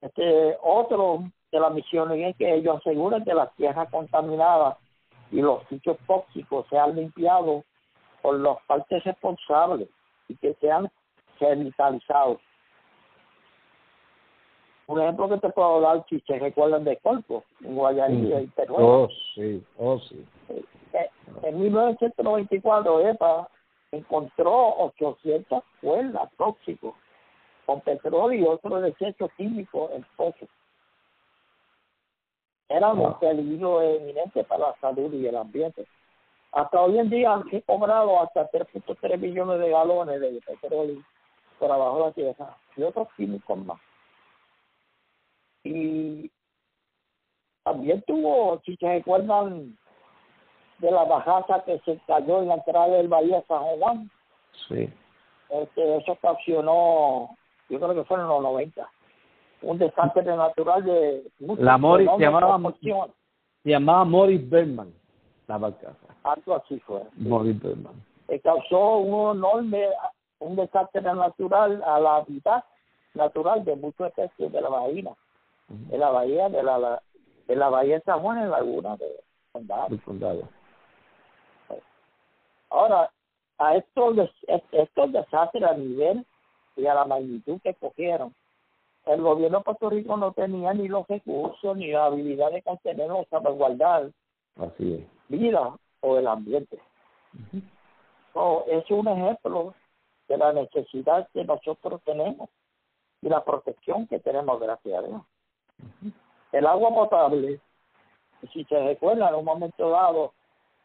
S4: Este, otro de las misiones es que ellos aseguran que las tierras contaminadas y los sitios tóxicos sean limpiados por los partes responsables y que sean revitalizados. Un ejemplo que te puedo dar, si se recuerdan de Colpo, en Guayaquil y Perú.
S3: Oh, sí, oh, sí.
S4: Eh, en 1994, EPA encontró 800 cuerdas tóxicos con petróleo y otros desechos químicos en pozos. Era un peligro eminente para la salud y el ambiente. Hasta hoy en día han cobrado hasta 3.3 millones de galones de petróleo por abajo de la tierra y otros químicos más. Y también tuvo, si se recuerdan, de la bajada que se cayó en la entrada del Bahía San Juan.
S3: Sí.
S4: Este, eso ocasionó, yo creo que fue en los 90, un desastre natural de...
S3: La Morris se llamaba, se llamaba Morris Berman, la barcaza
S4: algo así fue. Que causó un enorme, un desastre natural a la vida natural de muchas especies de la bahía, de la bahía de la, de la bahía de San Juan en la laguna de condado. Ahora, a estos, estos desastres a nivel y a la magnitud que cogieron, el gobierno de Puerto Rico no tenía ni los recursos ni la habilidad de contenerlos salvaguardar
S3: Así es.
S4: Vida o el ambiente. es un ejemplo de la necesidad que nosotros tenemos y la protección que tenemos, gracias a Dios. El agua potable, si se recuerda, en un momento dado,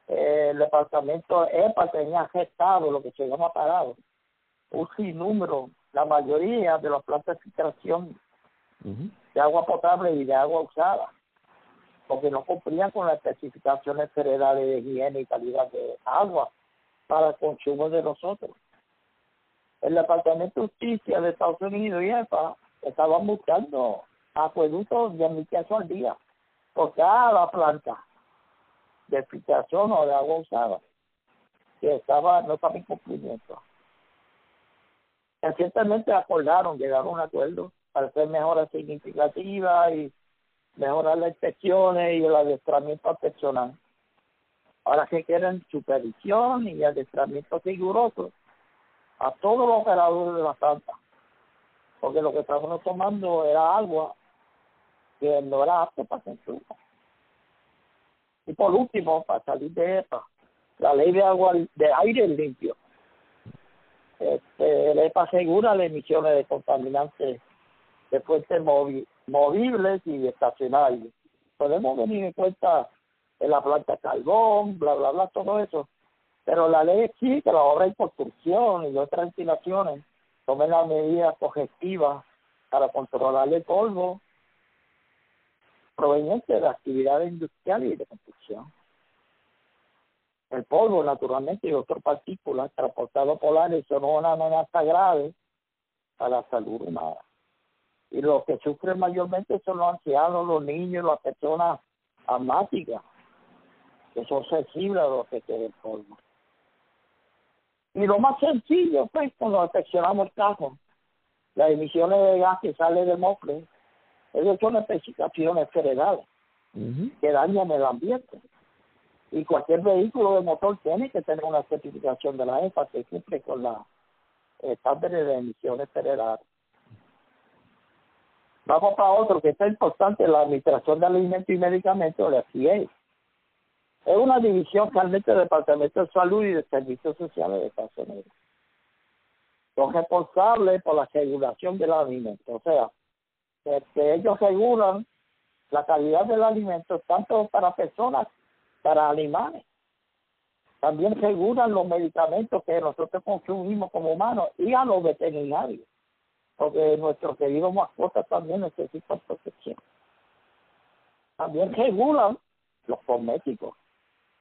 S4: eh, el departamento EPA tenía gestado lo que se llama parado, un sinnúmero, la mayoría de las plantas de filtración de agua potable y de agua usada porque no cumplían con las especificaciones federales de higiene y calidad de agua para el consumo de nosotros. El Departamento de Justicia de Estados Unidos y EPA estaban buscando acueductos de mil al día por cada planta de filtración o de agua usada que estaba no estaba en cumplimiento. recientemente acordaron, llegaron a un acuerdo para hacer mejoras significativas y mejorar las inspecciones y el adiestramiento personal. Ahora que quieren supervisión y adiestramiento riguroso a todos los operadores de la planta, porque lo que estábamos tomando era agua que no era apto para consumo. Y por último, para salir de esta, la ley de agua de aire limpio. Este, la EPA asegura las emisiones de contaminantes de fuentes movibles y estacionarios. Podemos venir en cuenta en la planta carbón, bla, bla, bla, todo eso. Pero la ley exige la obra de construcción y otras instalaciones tomen las medidas objetivas para controlar el polvo proveniente de la actividad industrial y de construcción. El polvo, naturalmente, y otras partículas transportados por aire son una amenaza grave a la salud humana. Y los que sufren mayormente son los ancianos, los niños, las personas asmáticas, que son sensibles a lo que queda el polvo. Y lo más sencillo, pues, cuando inspeccionamos el cajo, las emisiones de gas que sale del mofle, esas son especificaciones federales que dañan el ambiente. Y cualquier vehículo de motor tiene que tener una certificación de la EFA que cumple con la estándares de emisiones federales. Vamos para otro que está importante, la Administración de Alimentos y Medicamentos, la FDA. Es una división realmente del Departamento de Salud y de Servicios Sociales de Estados Unidos. Son responsables por la regulación del alimento. O sea, que ellos regulan la calidad del alimento tanto para personas, para animales. También regulan los medicamentos que nosotros consumimos como humanos y a los veterinarios, porque nuestros queridos mascotas también necesitan protección. También regulan los cosméticos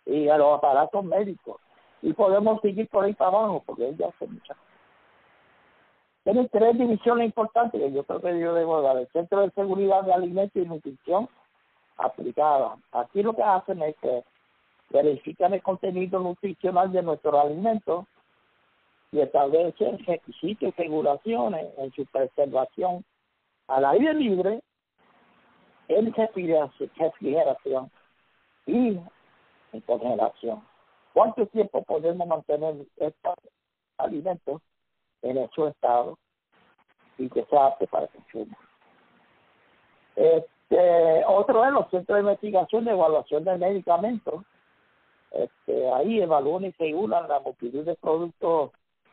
S4: y los aparatos médicos. Y podemos seguir por ahí para abajo, porque ella hace muchas cosas. Tienen tres divisiones importantes que yo creo que yo debo dar. El Centro de Seguridad de Alimentos y Nutrición aplicada. Aquí lo que hacen es que verifican el contenido nutricional de nuestros alimentos y establecen requisitos y regulaciones en su preservación al aire libre, en refrigeración y en congelación. ¿Cuánto tiempo podemos mantener estos alimentos en su estado y que sea apto para consumo. Este, otro es los centros de investigación de evaluación de medicamentos. Este, ahí evalúan y regulan la multitud de productos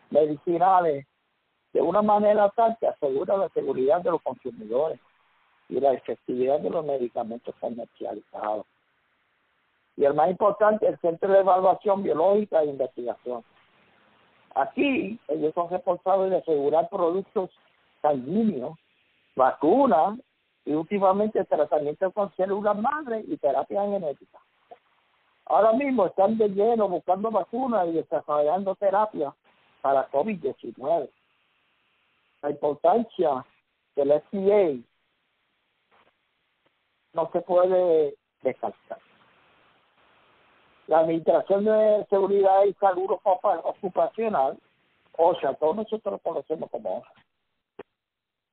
S4: medicinales de una manera tal que asegura la seguridad de los consumidores y la efectividad de los medicamentos comercializados. Y el más importante, el Centro de Evaluación Biológica e Investigación. Aquí ellos son responsables de asegurar productos sanguíneos, vacunas y últimamente tratamientos con células madre y terapia genética. Ahora mismo están de lleno buscando vacunas y desarrollando terapia para COVID-19. La importancia del FDA no se puede descartar la Administración de Seguridad y Salud Ocupacional, o sea, todos nosotros lo conocemos como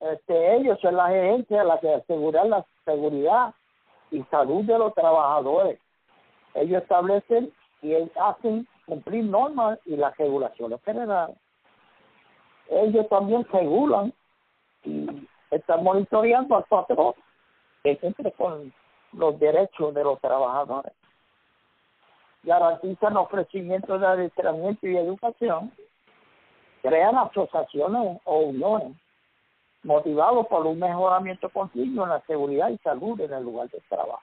S4: este, ellos son las agencias las que aseguran la seguridad y salud de los trabajadores. Ellos establecen y hacen cumplir normas y las regulaciones generales. Ellos también regulan y están monitoreando a todos que siempre con los derechos de los trabajadores garantizan ofrecimientos de adiestramiento y educación, crean asociaciones o uniones motivados por un mejoramiento continuo en la seguridad y salud en el lugar de trabajo.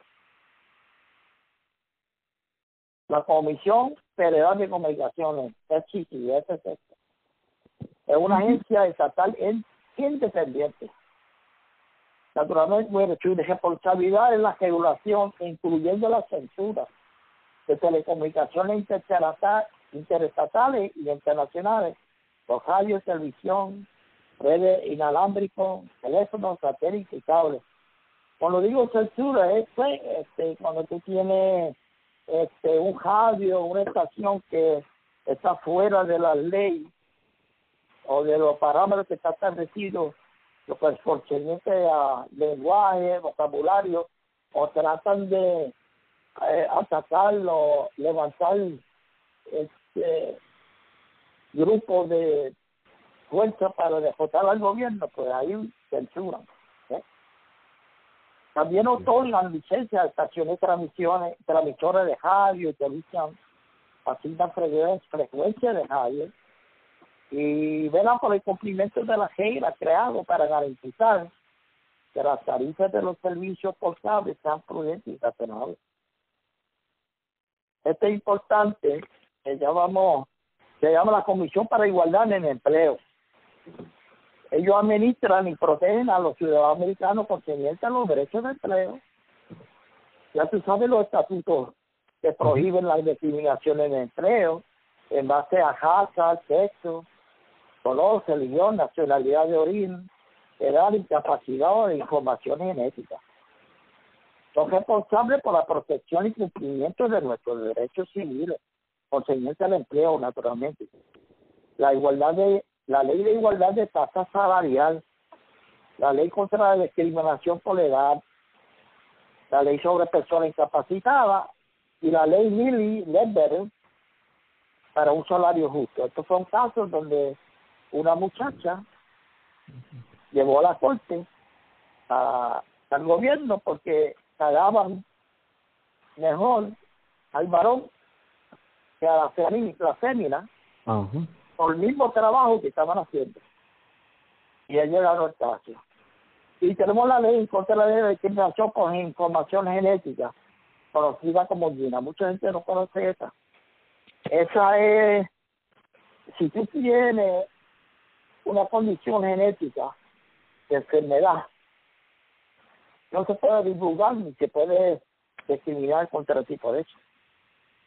S4: La Comisión Federal de Comunicaciones, es una agencia estatal independiente. Naturalmente, bueno, su responsabilidad en la regulación, incluyendo la censura de telecomunicaciones interestatales y internacionales, por radio, televisión, redes inalámbricos, teléfonos, satélites y cables. Cuando digo censura es pues, este, cuando tú tienes este, un radio, una estación que está fuera de la ley o de los parámetros que están establecidos lo que es a lenguaje, vocabulario, o tratan de eh, atacarlo, levantar este grupo de fuerza para derrotar al gobierno, pues ahí censuran. ¿Eh? También otorgan licencias a estaciones transmisiones, transmisores de radio y televisión, asignan frecuencia de radio y velan por el cumplimiento de la reglas creado para garantizar que las tarifas de los servicios postables sean prudentes y razonables. Esto es importante, que llamamos, se llama la Comisión para Igualdad en el Empleo. Ellos administran y protegen a los ciudadanos americanos concernientes a los derechos de empleo. Ya tú sabes los estatutos que prohíben la discriminación en el empleo en base a raza, sexo, color, religión, nacionalidad de origen, edad, incapacidad o de información genética. Son responsables por la protección y cumplimiento de nuestros derechos civiles, concernientes al empleo, naturalmente. La igualdad de la ley de igualdad de tasa salarial, la ley contra la discriminación por edad, la ley sobre personas incapacitadas y la ley Lilly Ledbetter para un salario justo. Estos son casos donde una muchacha llevó a la corte al gobierno porque pagaban mejor al varón que a la, la fémina por el mismo trabajo que estaban haciendo. Y ella ganó el caso. Y tenemos la ley contra la ley de discriminación con información genética, conocida como GINA. Mucha gente no conoce esa. Esa es, si tú tienes una condición genética de enfermedad. No se puede divulgar ni se puede discriminar contra el tipo de eso.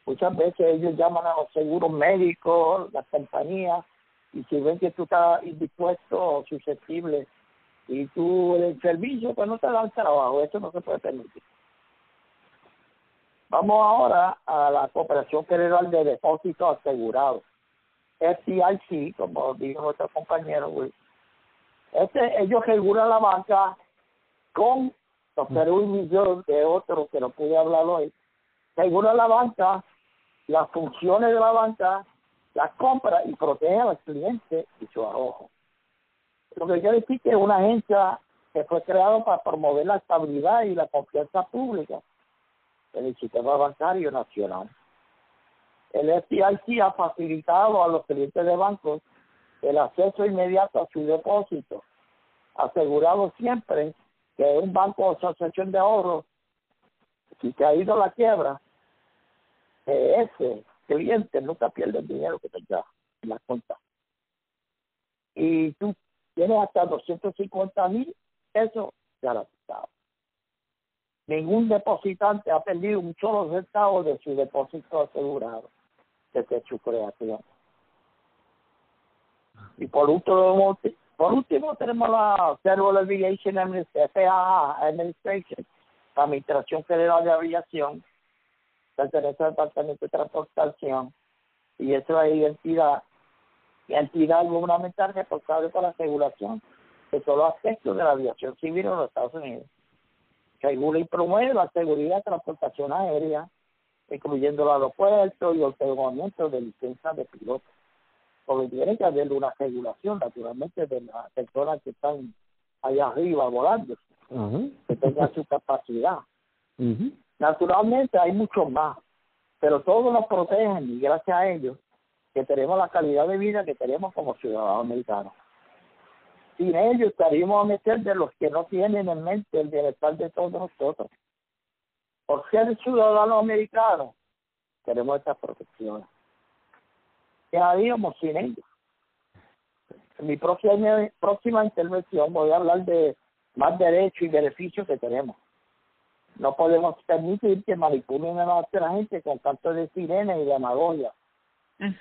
S4: Muchas veces ellos llaman a los seguros médicos, las compañías, y si ven que tú estás indispuesto o susceptible y tú el servicio, pues no te dan trabajo. Eso no se puede permitir. Vamos ahora a la Cooperación Federal de Depósitos Asegurados. FDIC, como dijo nuestro compañero Este, ellos regulan la banca con los millones de otros que no pude hablar hoy. Regulan la banca, las funciones de la banca, las compras y protege al cliente y su arrojo. Lo que quiere decir que es una agencia que fue creada para promover la estabilidad y la confianza pública en el sistema bancario nacional. El FDIC ha facilitado a los clientes de bancos el acceso inmediato a su depósito, asegurado siempre que un banco o asociación de ahorros, si te ha ido la quiebra, ese cliente nunca pierde el dinero que tenga en la cuenta. Y tú tienes hasta 250 mil pesos garantizados. Ningún depositante ha perdido un solo centavo de su depósito asegurado desde su creación. Y por último, por último tenemos la Federal Aviation Administration, la Administración Federal de Aviación, pertenece al Departamento de Transportación, y es la identidad, entidad gubernamental responsable por la regulación de todos los aspectos de la aviación civil en los Estados Unidos. Regula y promueve la seguridad de transportación aérea, incluyendo el aeropuerto y el otorgamiento de licencias de piloto. Porque tiene que haber una regulación, naturalmente, de las personas que están allá arriba volando, que tengan su capacidad. Naturalmente hay muchos más, pero todos nos protegen y gracias a ellos que tenemos la calidad de vida que tenemos como ciudadanos americanos. Sin ellos estaríamos a meter de los que no tienen en mente el bienestar de todos nosotros por ser ciudadanos americanos, tenemos estas protecciones. ¿Qué haríamos sin ellos? En mi próxima, próxima intervención voy a hablar de más derechos y beneficios que tenemos. No podemos permitir que manipulen a nuestra gente con tanto de sirena y demagogia.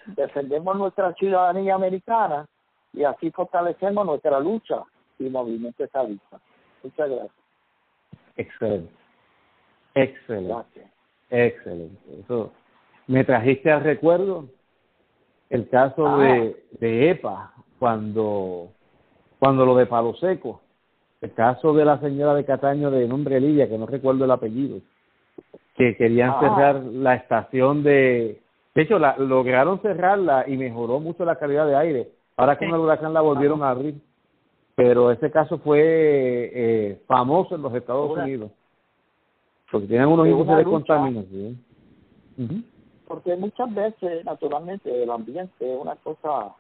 S4: Defendemos nuestra ciudadanía americana y así fortalecemos nuestra lucha y movimiento estadista. Muchas gracias.
S3: Excelente. Excelente. Excelente. Eso me trajiste al recuerdo el caso de, de EPA, cuando, cuando lo de Palo Seco, el caso de la señora de Cataño de nombre Lidia, que no recuerdo el apellido, que querían ah. cerrar la estación de... De hecho, la, lograron cerrarla y mejoró mucho la calidad de aire. Ahora con el huracán la volvieron a abrir. Pero ese caso fue eh, famoso en los Estados Unidos. Porque tienen unos índices de contaminación.
S4: Porque muchas veces, naturalmente, el ambiente es una cosa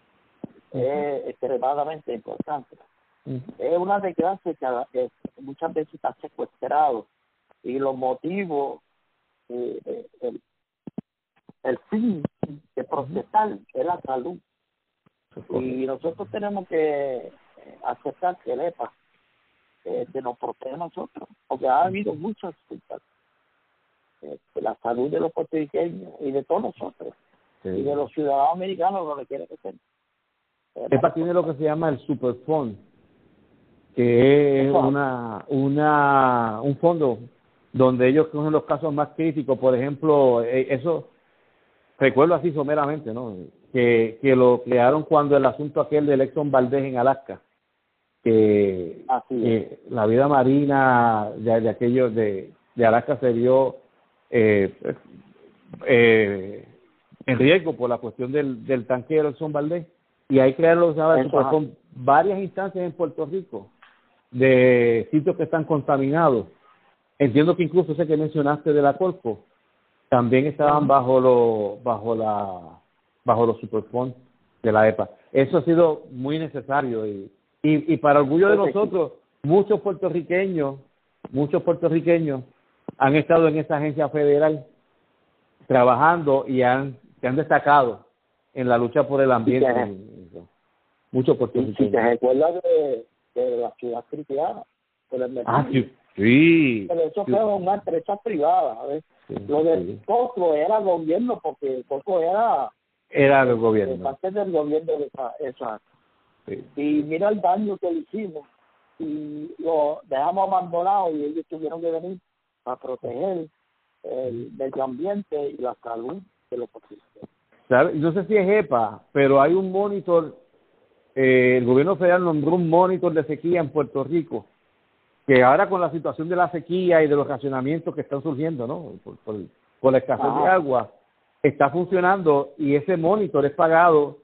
S4: extremadamente importante. Es una desgracia que muchas veces está secuestrado. Y los motivos, eh, el, el fin de procesar es la salud. Y nosotros tenemos que aceptar que el EPA eh, nos protege a nosotros, porque ha habido muchas eh, la salud de los puertorriqueños y de todos nosotros, y de los ciudadanos americanos donde quiera que estén.
S3: EPA tiene lo que se llama el Superfund, que es una, una, un fondo donde ellos cogen los casos más críticos, por ejemplo, eh, eso recuerdo así someramente, ¿no? Que, que lo crearon cuando el asunto aquel del Exxon Valdez en Alaska, que, la vida marina de, de aquello de, de Alaska se vio eh, eh, en riesgo por la cuestión del, del tanque del Exxon Valdez. Y hay que con varias instancias en Puerto Rico de sitios que están contaminados. Entiendo que incluso ese que mencionaste de la Colco también estaban bajo lo, bajo la bajo los superfonds de la EPA. Eso ha sido muy necesario y, y, y para orgullo de nosotros, muchos puertorriqueños, muchos puertorriqueños han estado en esa agencia federal trabajando y han, se han destacado en la lucha por el ambiente. Mucho por
S4: Si te recuerdas de, de la ciudad cristiana,
S3: ah, sí, sí.
S4: Pero eso fue una empresa privada. Lo del Coco era gobierno, porque el Coco era.
S3: Era el gobierno.
S4: Parte del gobierno de esa. esa. Y mira el daño que le hicimos. Y lo dejamos abandonado y ellos tuvieron que venir a proteger el medio ambiente y la salud de los pacientes
S3: no sé si es EPA, pero hay un monitor, eh, el gobierno federal nombró un monitor de sequía en Puerto Rico, que ahora con la situación de la sequía y de los racionamientos que están surgiendo, ¿no? Por, por, la escasez de agua, está funcionando y ese monitor es pagado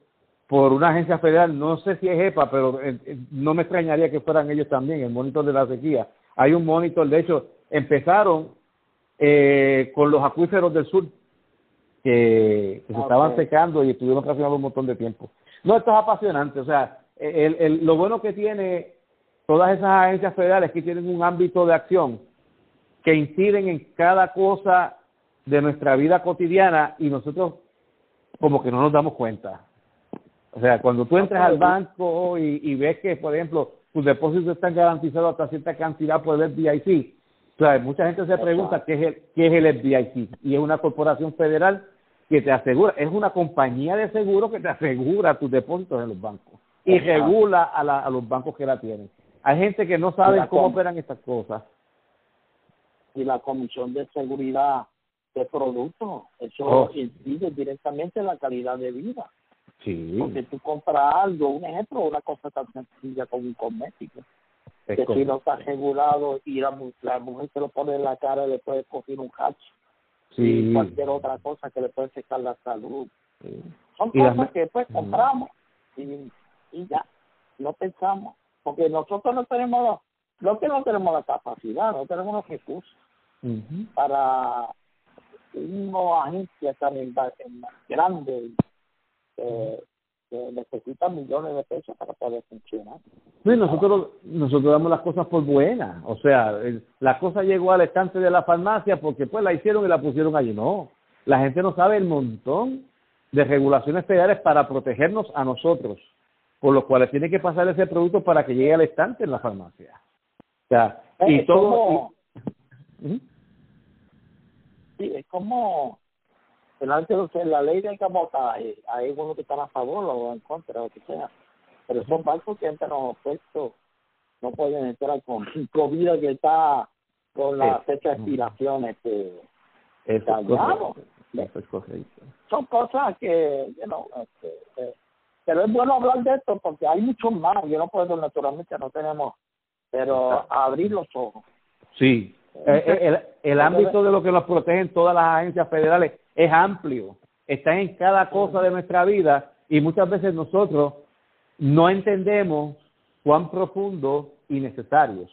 S3: por una agencia federal, no sé si es EPA, pero eh, eh, no me extrañaría que fueran ellos también, el monitor de la sequía. Hay un monitor, de hecho, empezaron eh, con los acuíferos del sur, que, se estaban secando y estuvieron trabajando un montón de tiempo. No, esto es apasionante, o sea, el, el, lo bueno que tiene todas esas agencias federales es que tienen un ámbito de acción que inciden en cada cosa de nuestra vida cotidiana y nosotros como que no nos damos cuenta. O sea, cuando tú entras al banco y, y ves que, por ejemplo, tus depósitos están garantizados hasta cierta cantidad por el FDIC, o sea, mucha gente se pregunta qué es el, qué es el FDIC y es una corporación federal que te asegura, es una compañía de seguro que te asegura tus depósitos en los bancos y regula a, la, a los bancos que la tienen. Hay gente que no sabe cómo operan estas cosas.
S4: Y la Comisión de Seguridad de Productos, eso oh. incide directamente en la calidad de vida.
S3: Sí.
S4: Porque tú compras algo, un ejemplo, una cosa tan sencilla como un cosmético, que si no está regulado y la, la mujer se lo pone en la cara, le puede coger un hacho
S3: sí.
S4: y cualquier otra cosa que le puede afectar la salud. Son cosas que después compramos y, y ya, no pensamos, porque nosotros no tenemos, no que no tenemos la capacidad, no tenemos los recursos para una agencia tan grande eh, necesitan millones de pesos para poder funcionar.
S3: Sí, nosotros, nosotros damos las cosas por buenas. O sea, la cosa llegó al estante de la farmacia porque pues la hicieron y la pusieron allí. No, la gente no sabe el montón de regulaciones federales para protegernos a nosotros, por lo cuales tiene que pasar ese producto para que llegue al estante en la farmacia. O sea, y todo...
S4: Sí, es como delante la ley del cabotaje, hay algunos que están a favor o en contra, o lo que sea, pero son barcos que entran opuestos, no pueden entrar con comida que está con la fecha de expiración este,
S3: Eso
S4: Son cosas que, you know, este, eh, pero es bueno hablar de esto porque hay muchos más. Yo no puedo, naturalmente, no tenemos, pero abrir los ojos.
S3: Sí, eh, eh, el, el, ámbito de lo que nos protegen todas las agencias federales es amplio, está en cada cosa de nuestra vida y muchas veces nosotros no entendemos cuán profundos y necesarios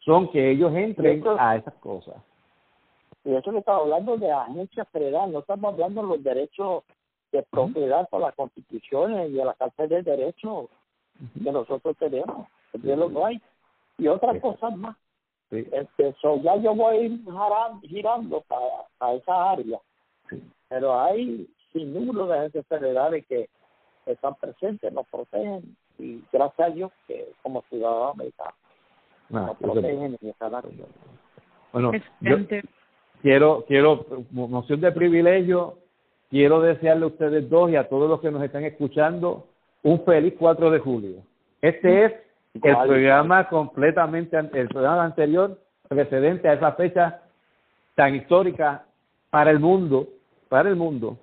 S3: son que ellos entren a esas cosas.
S4: Y eso que estamos hablando de agencias federales, no estamos hablando de los derechos de propiedad por las constituciones y de la Carta de Derechos que nosotros tenemos, que lo hay. Y otras cosas más. Este, ya yo voy girando para, a esa área. Pero hay sin número de agencias federales que están presentes, nos protegen. Y gracias a Dios que como ciudadanos americanos ah, nos protegen en esa área.
S3: Bueno, quiero, quiero, noción de privilegio, quiero desearle a ustedes dos y a todos los que nos están escuchando un feliz 4 de julio. Este es el programa completamente, el programa anterior precedente a esa fecha tan histórica para el mundo, para el mundo,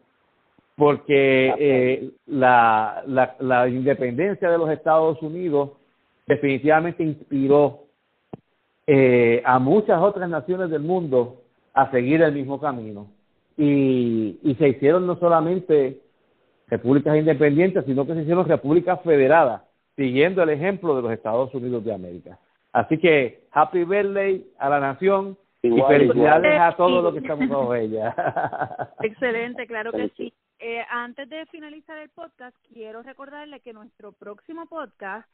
S3: porque eh, la, la, la independencia de los Estados Unidos definitivamente inspiró eh, a muchas otras naciones del mundo a seguir el mismo camino. Y, y se hicieron no solamente repúblicas independientes, sino que se hicieron repúblicas federadas, siguiendo el ejemplo de los Estados Unidos de América. Así que happy birthday a la nación y felicidades a todos los que estamos con ella.
S2: Excelente, claro que sí. Eh, antes de finalizar el podcast, quiero recordarle que nuestro próximo podcast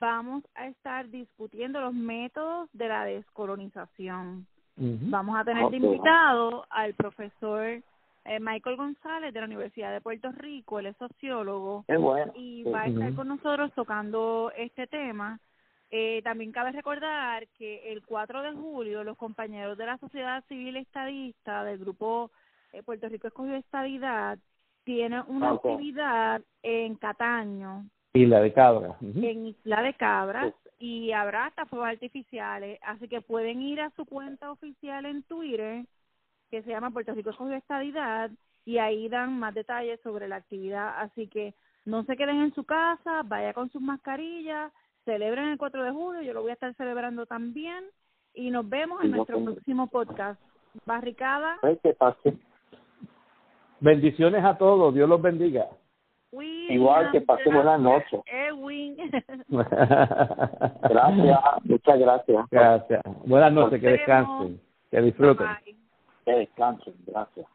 S2: vamos a estar discutiendo los métodos de la descolonización. Vamos a tener de invitado al profesor eh, Michael González de la Universidad de Puerto Rico, él es sociólogo y va a estar con nosotros tocando este tema. Eh, también cabe recordar que el 4 de julio los compañeros de la sociedad civil estadista del grupo eh, Puerto Rico escogió estadidad tienen una actividad en Cataño.
S3: Isla de Cabras.
S2: En Isla de Cabras y habrá hasta fuegos artificiales, así que pueden ir a su cuenta oficial en Twitter que se llama Puerto Rico escogió estadidad y ahí dan más detalles sobre la actividad, así que no se queden en su casa, vaya con sus mascarillas, celebren el 4 de julio, yo lo voy a estar celebrando también y nos vemos en nuestro próximo podcast. Barricada.
S3: Bendiciones a todos, Dios los bendiga.
S4: Igual que pase buenas noches. gracias, muchas gracias.
S3: Gracias. Buenas noches, que descansen, que disfruten.
S4: Que descansen, gracias.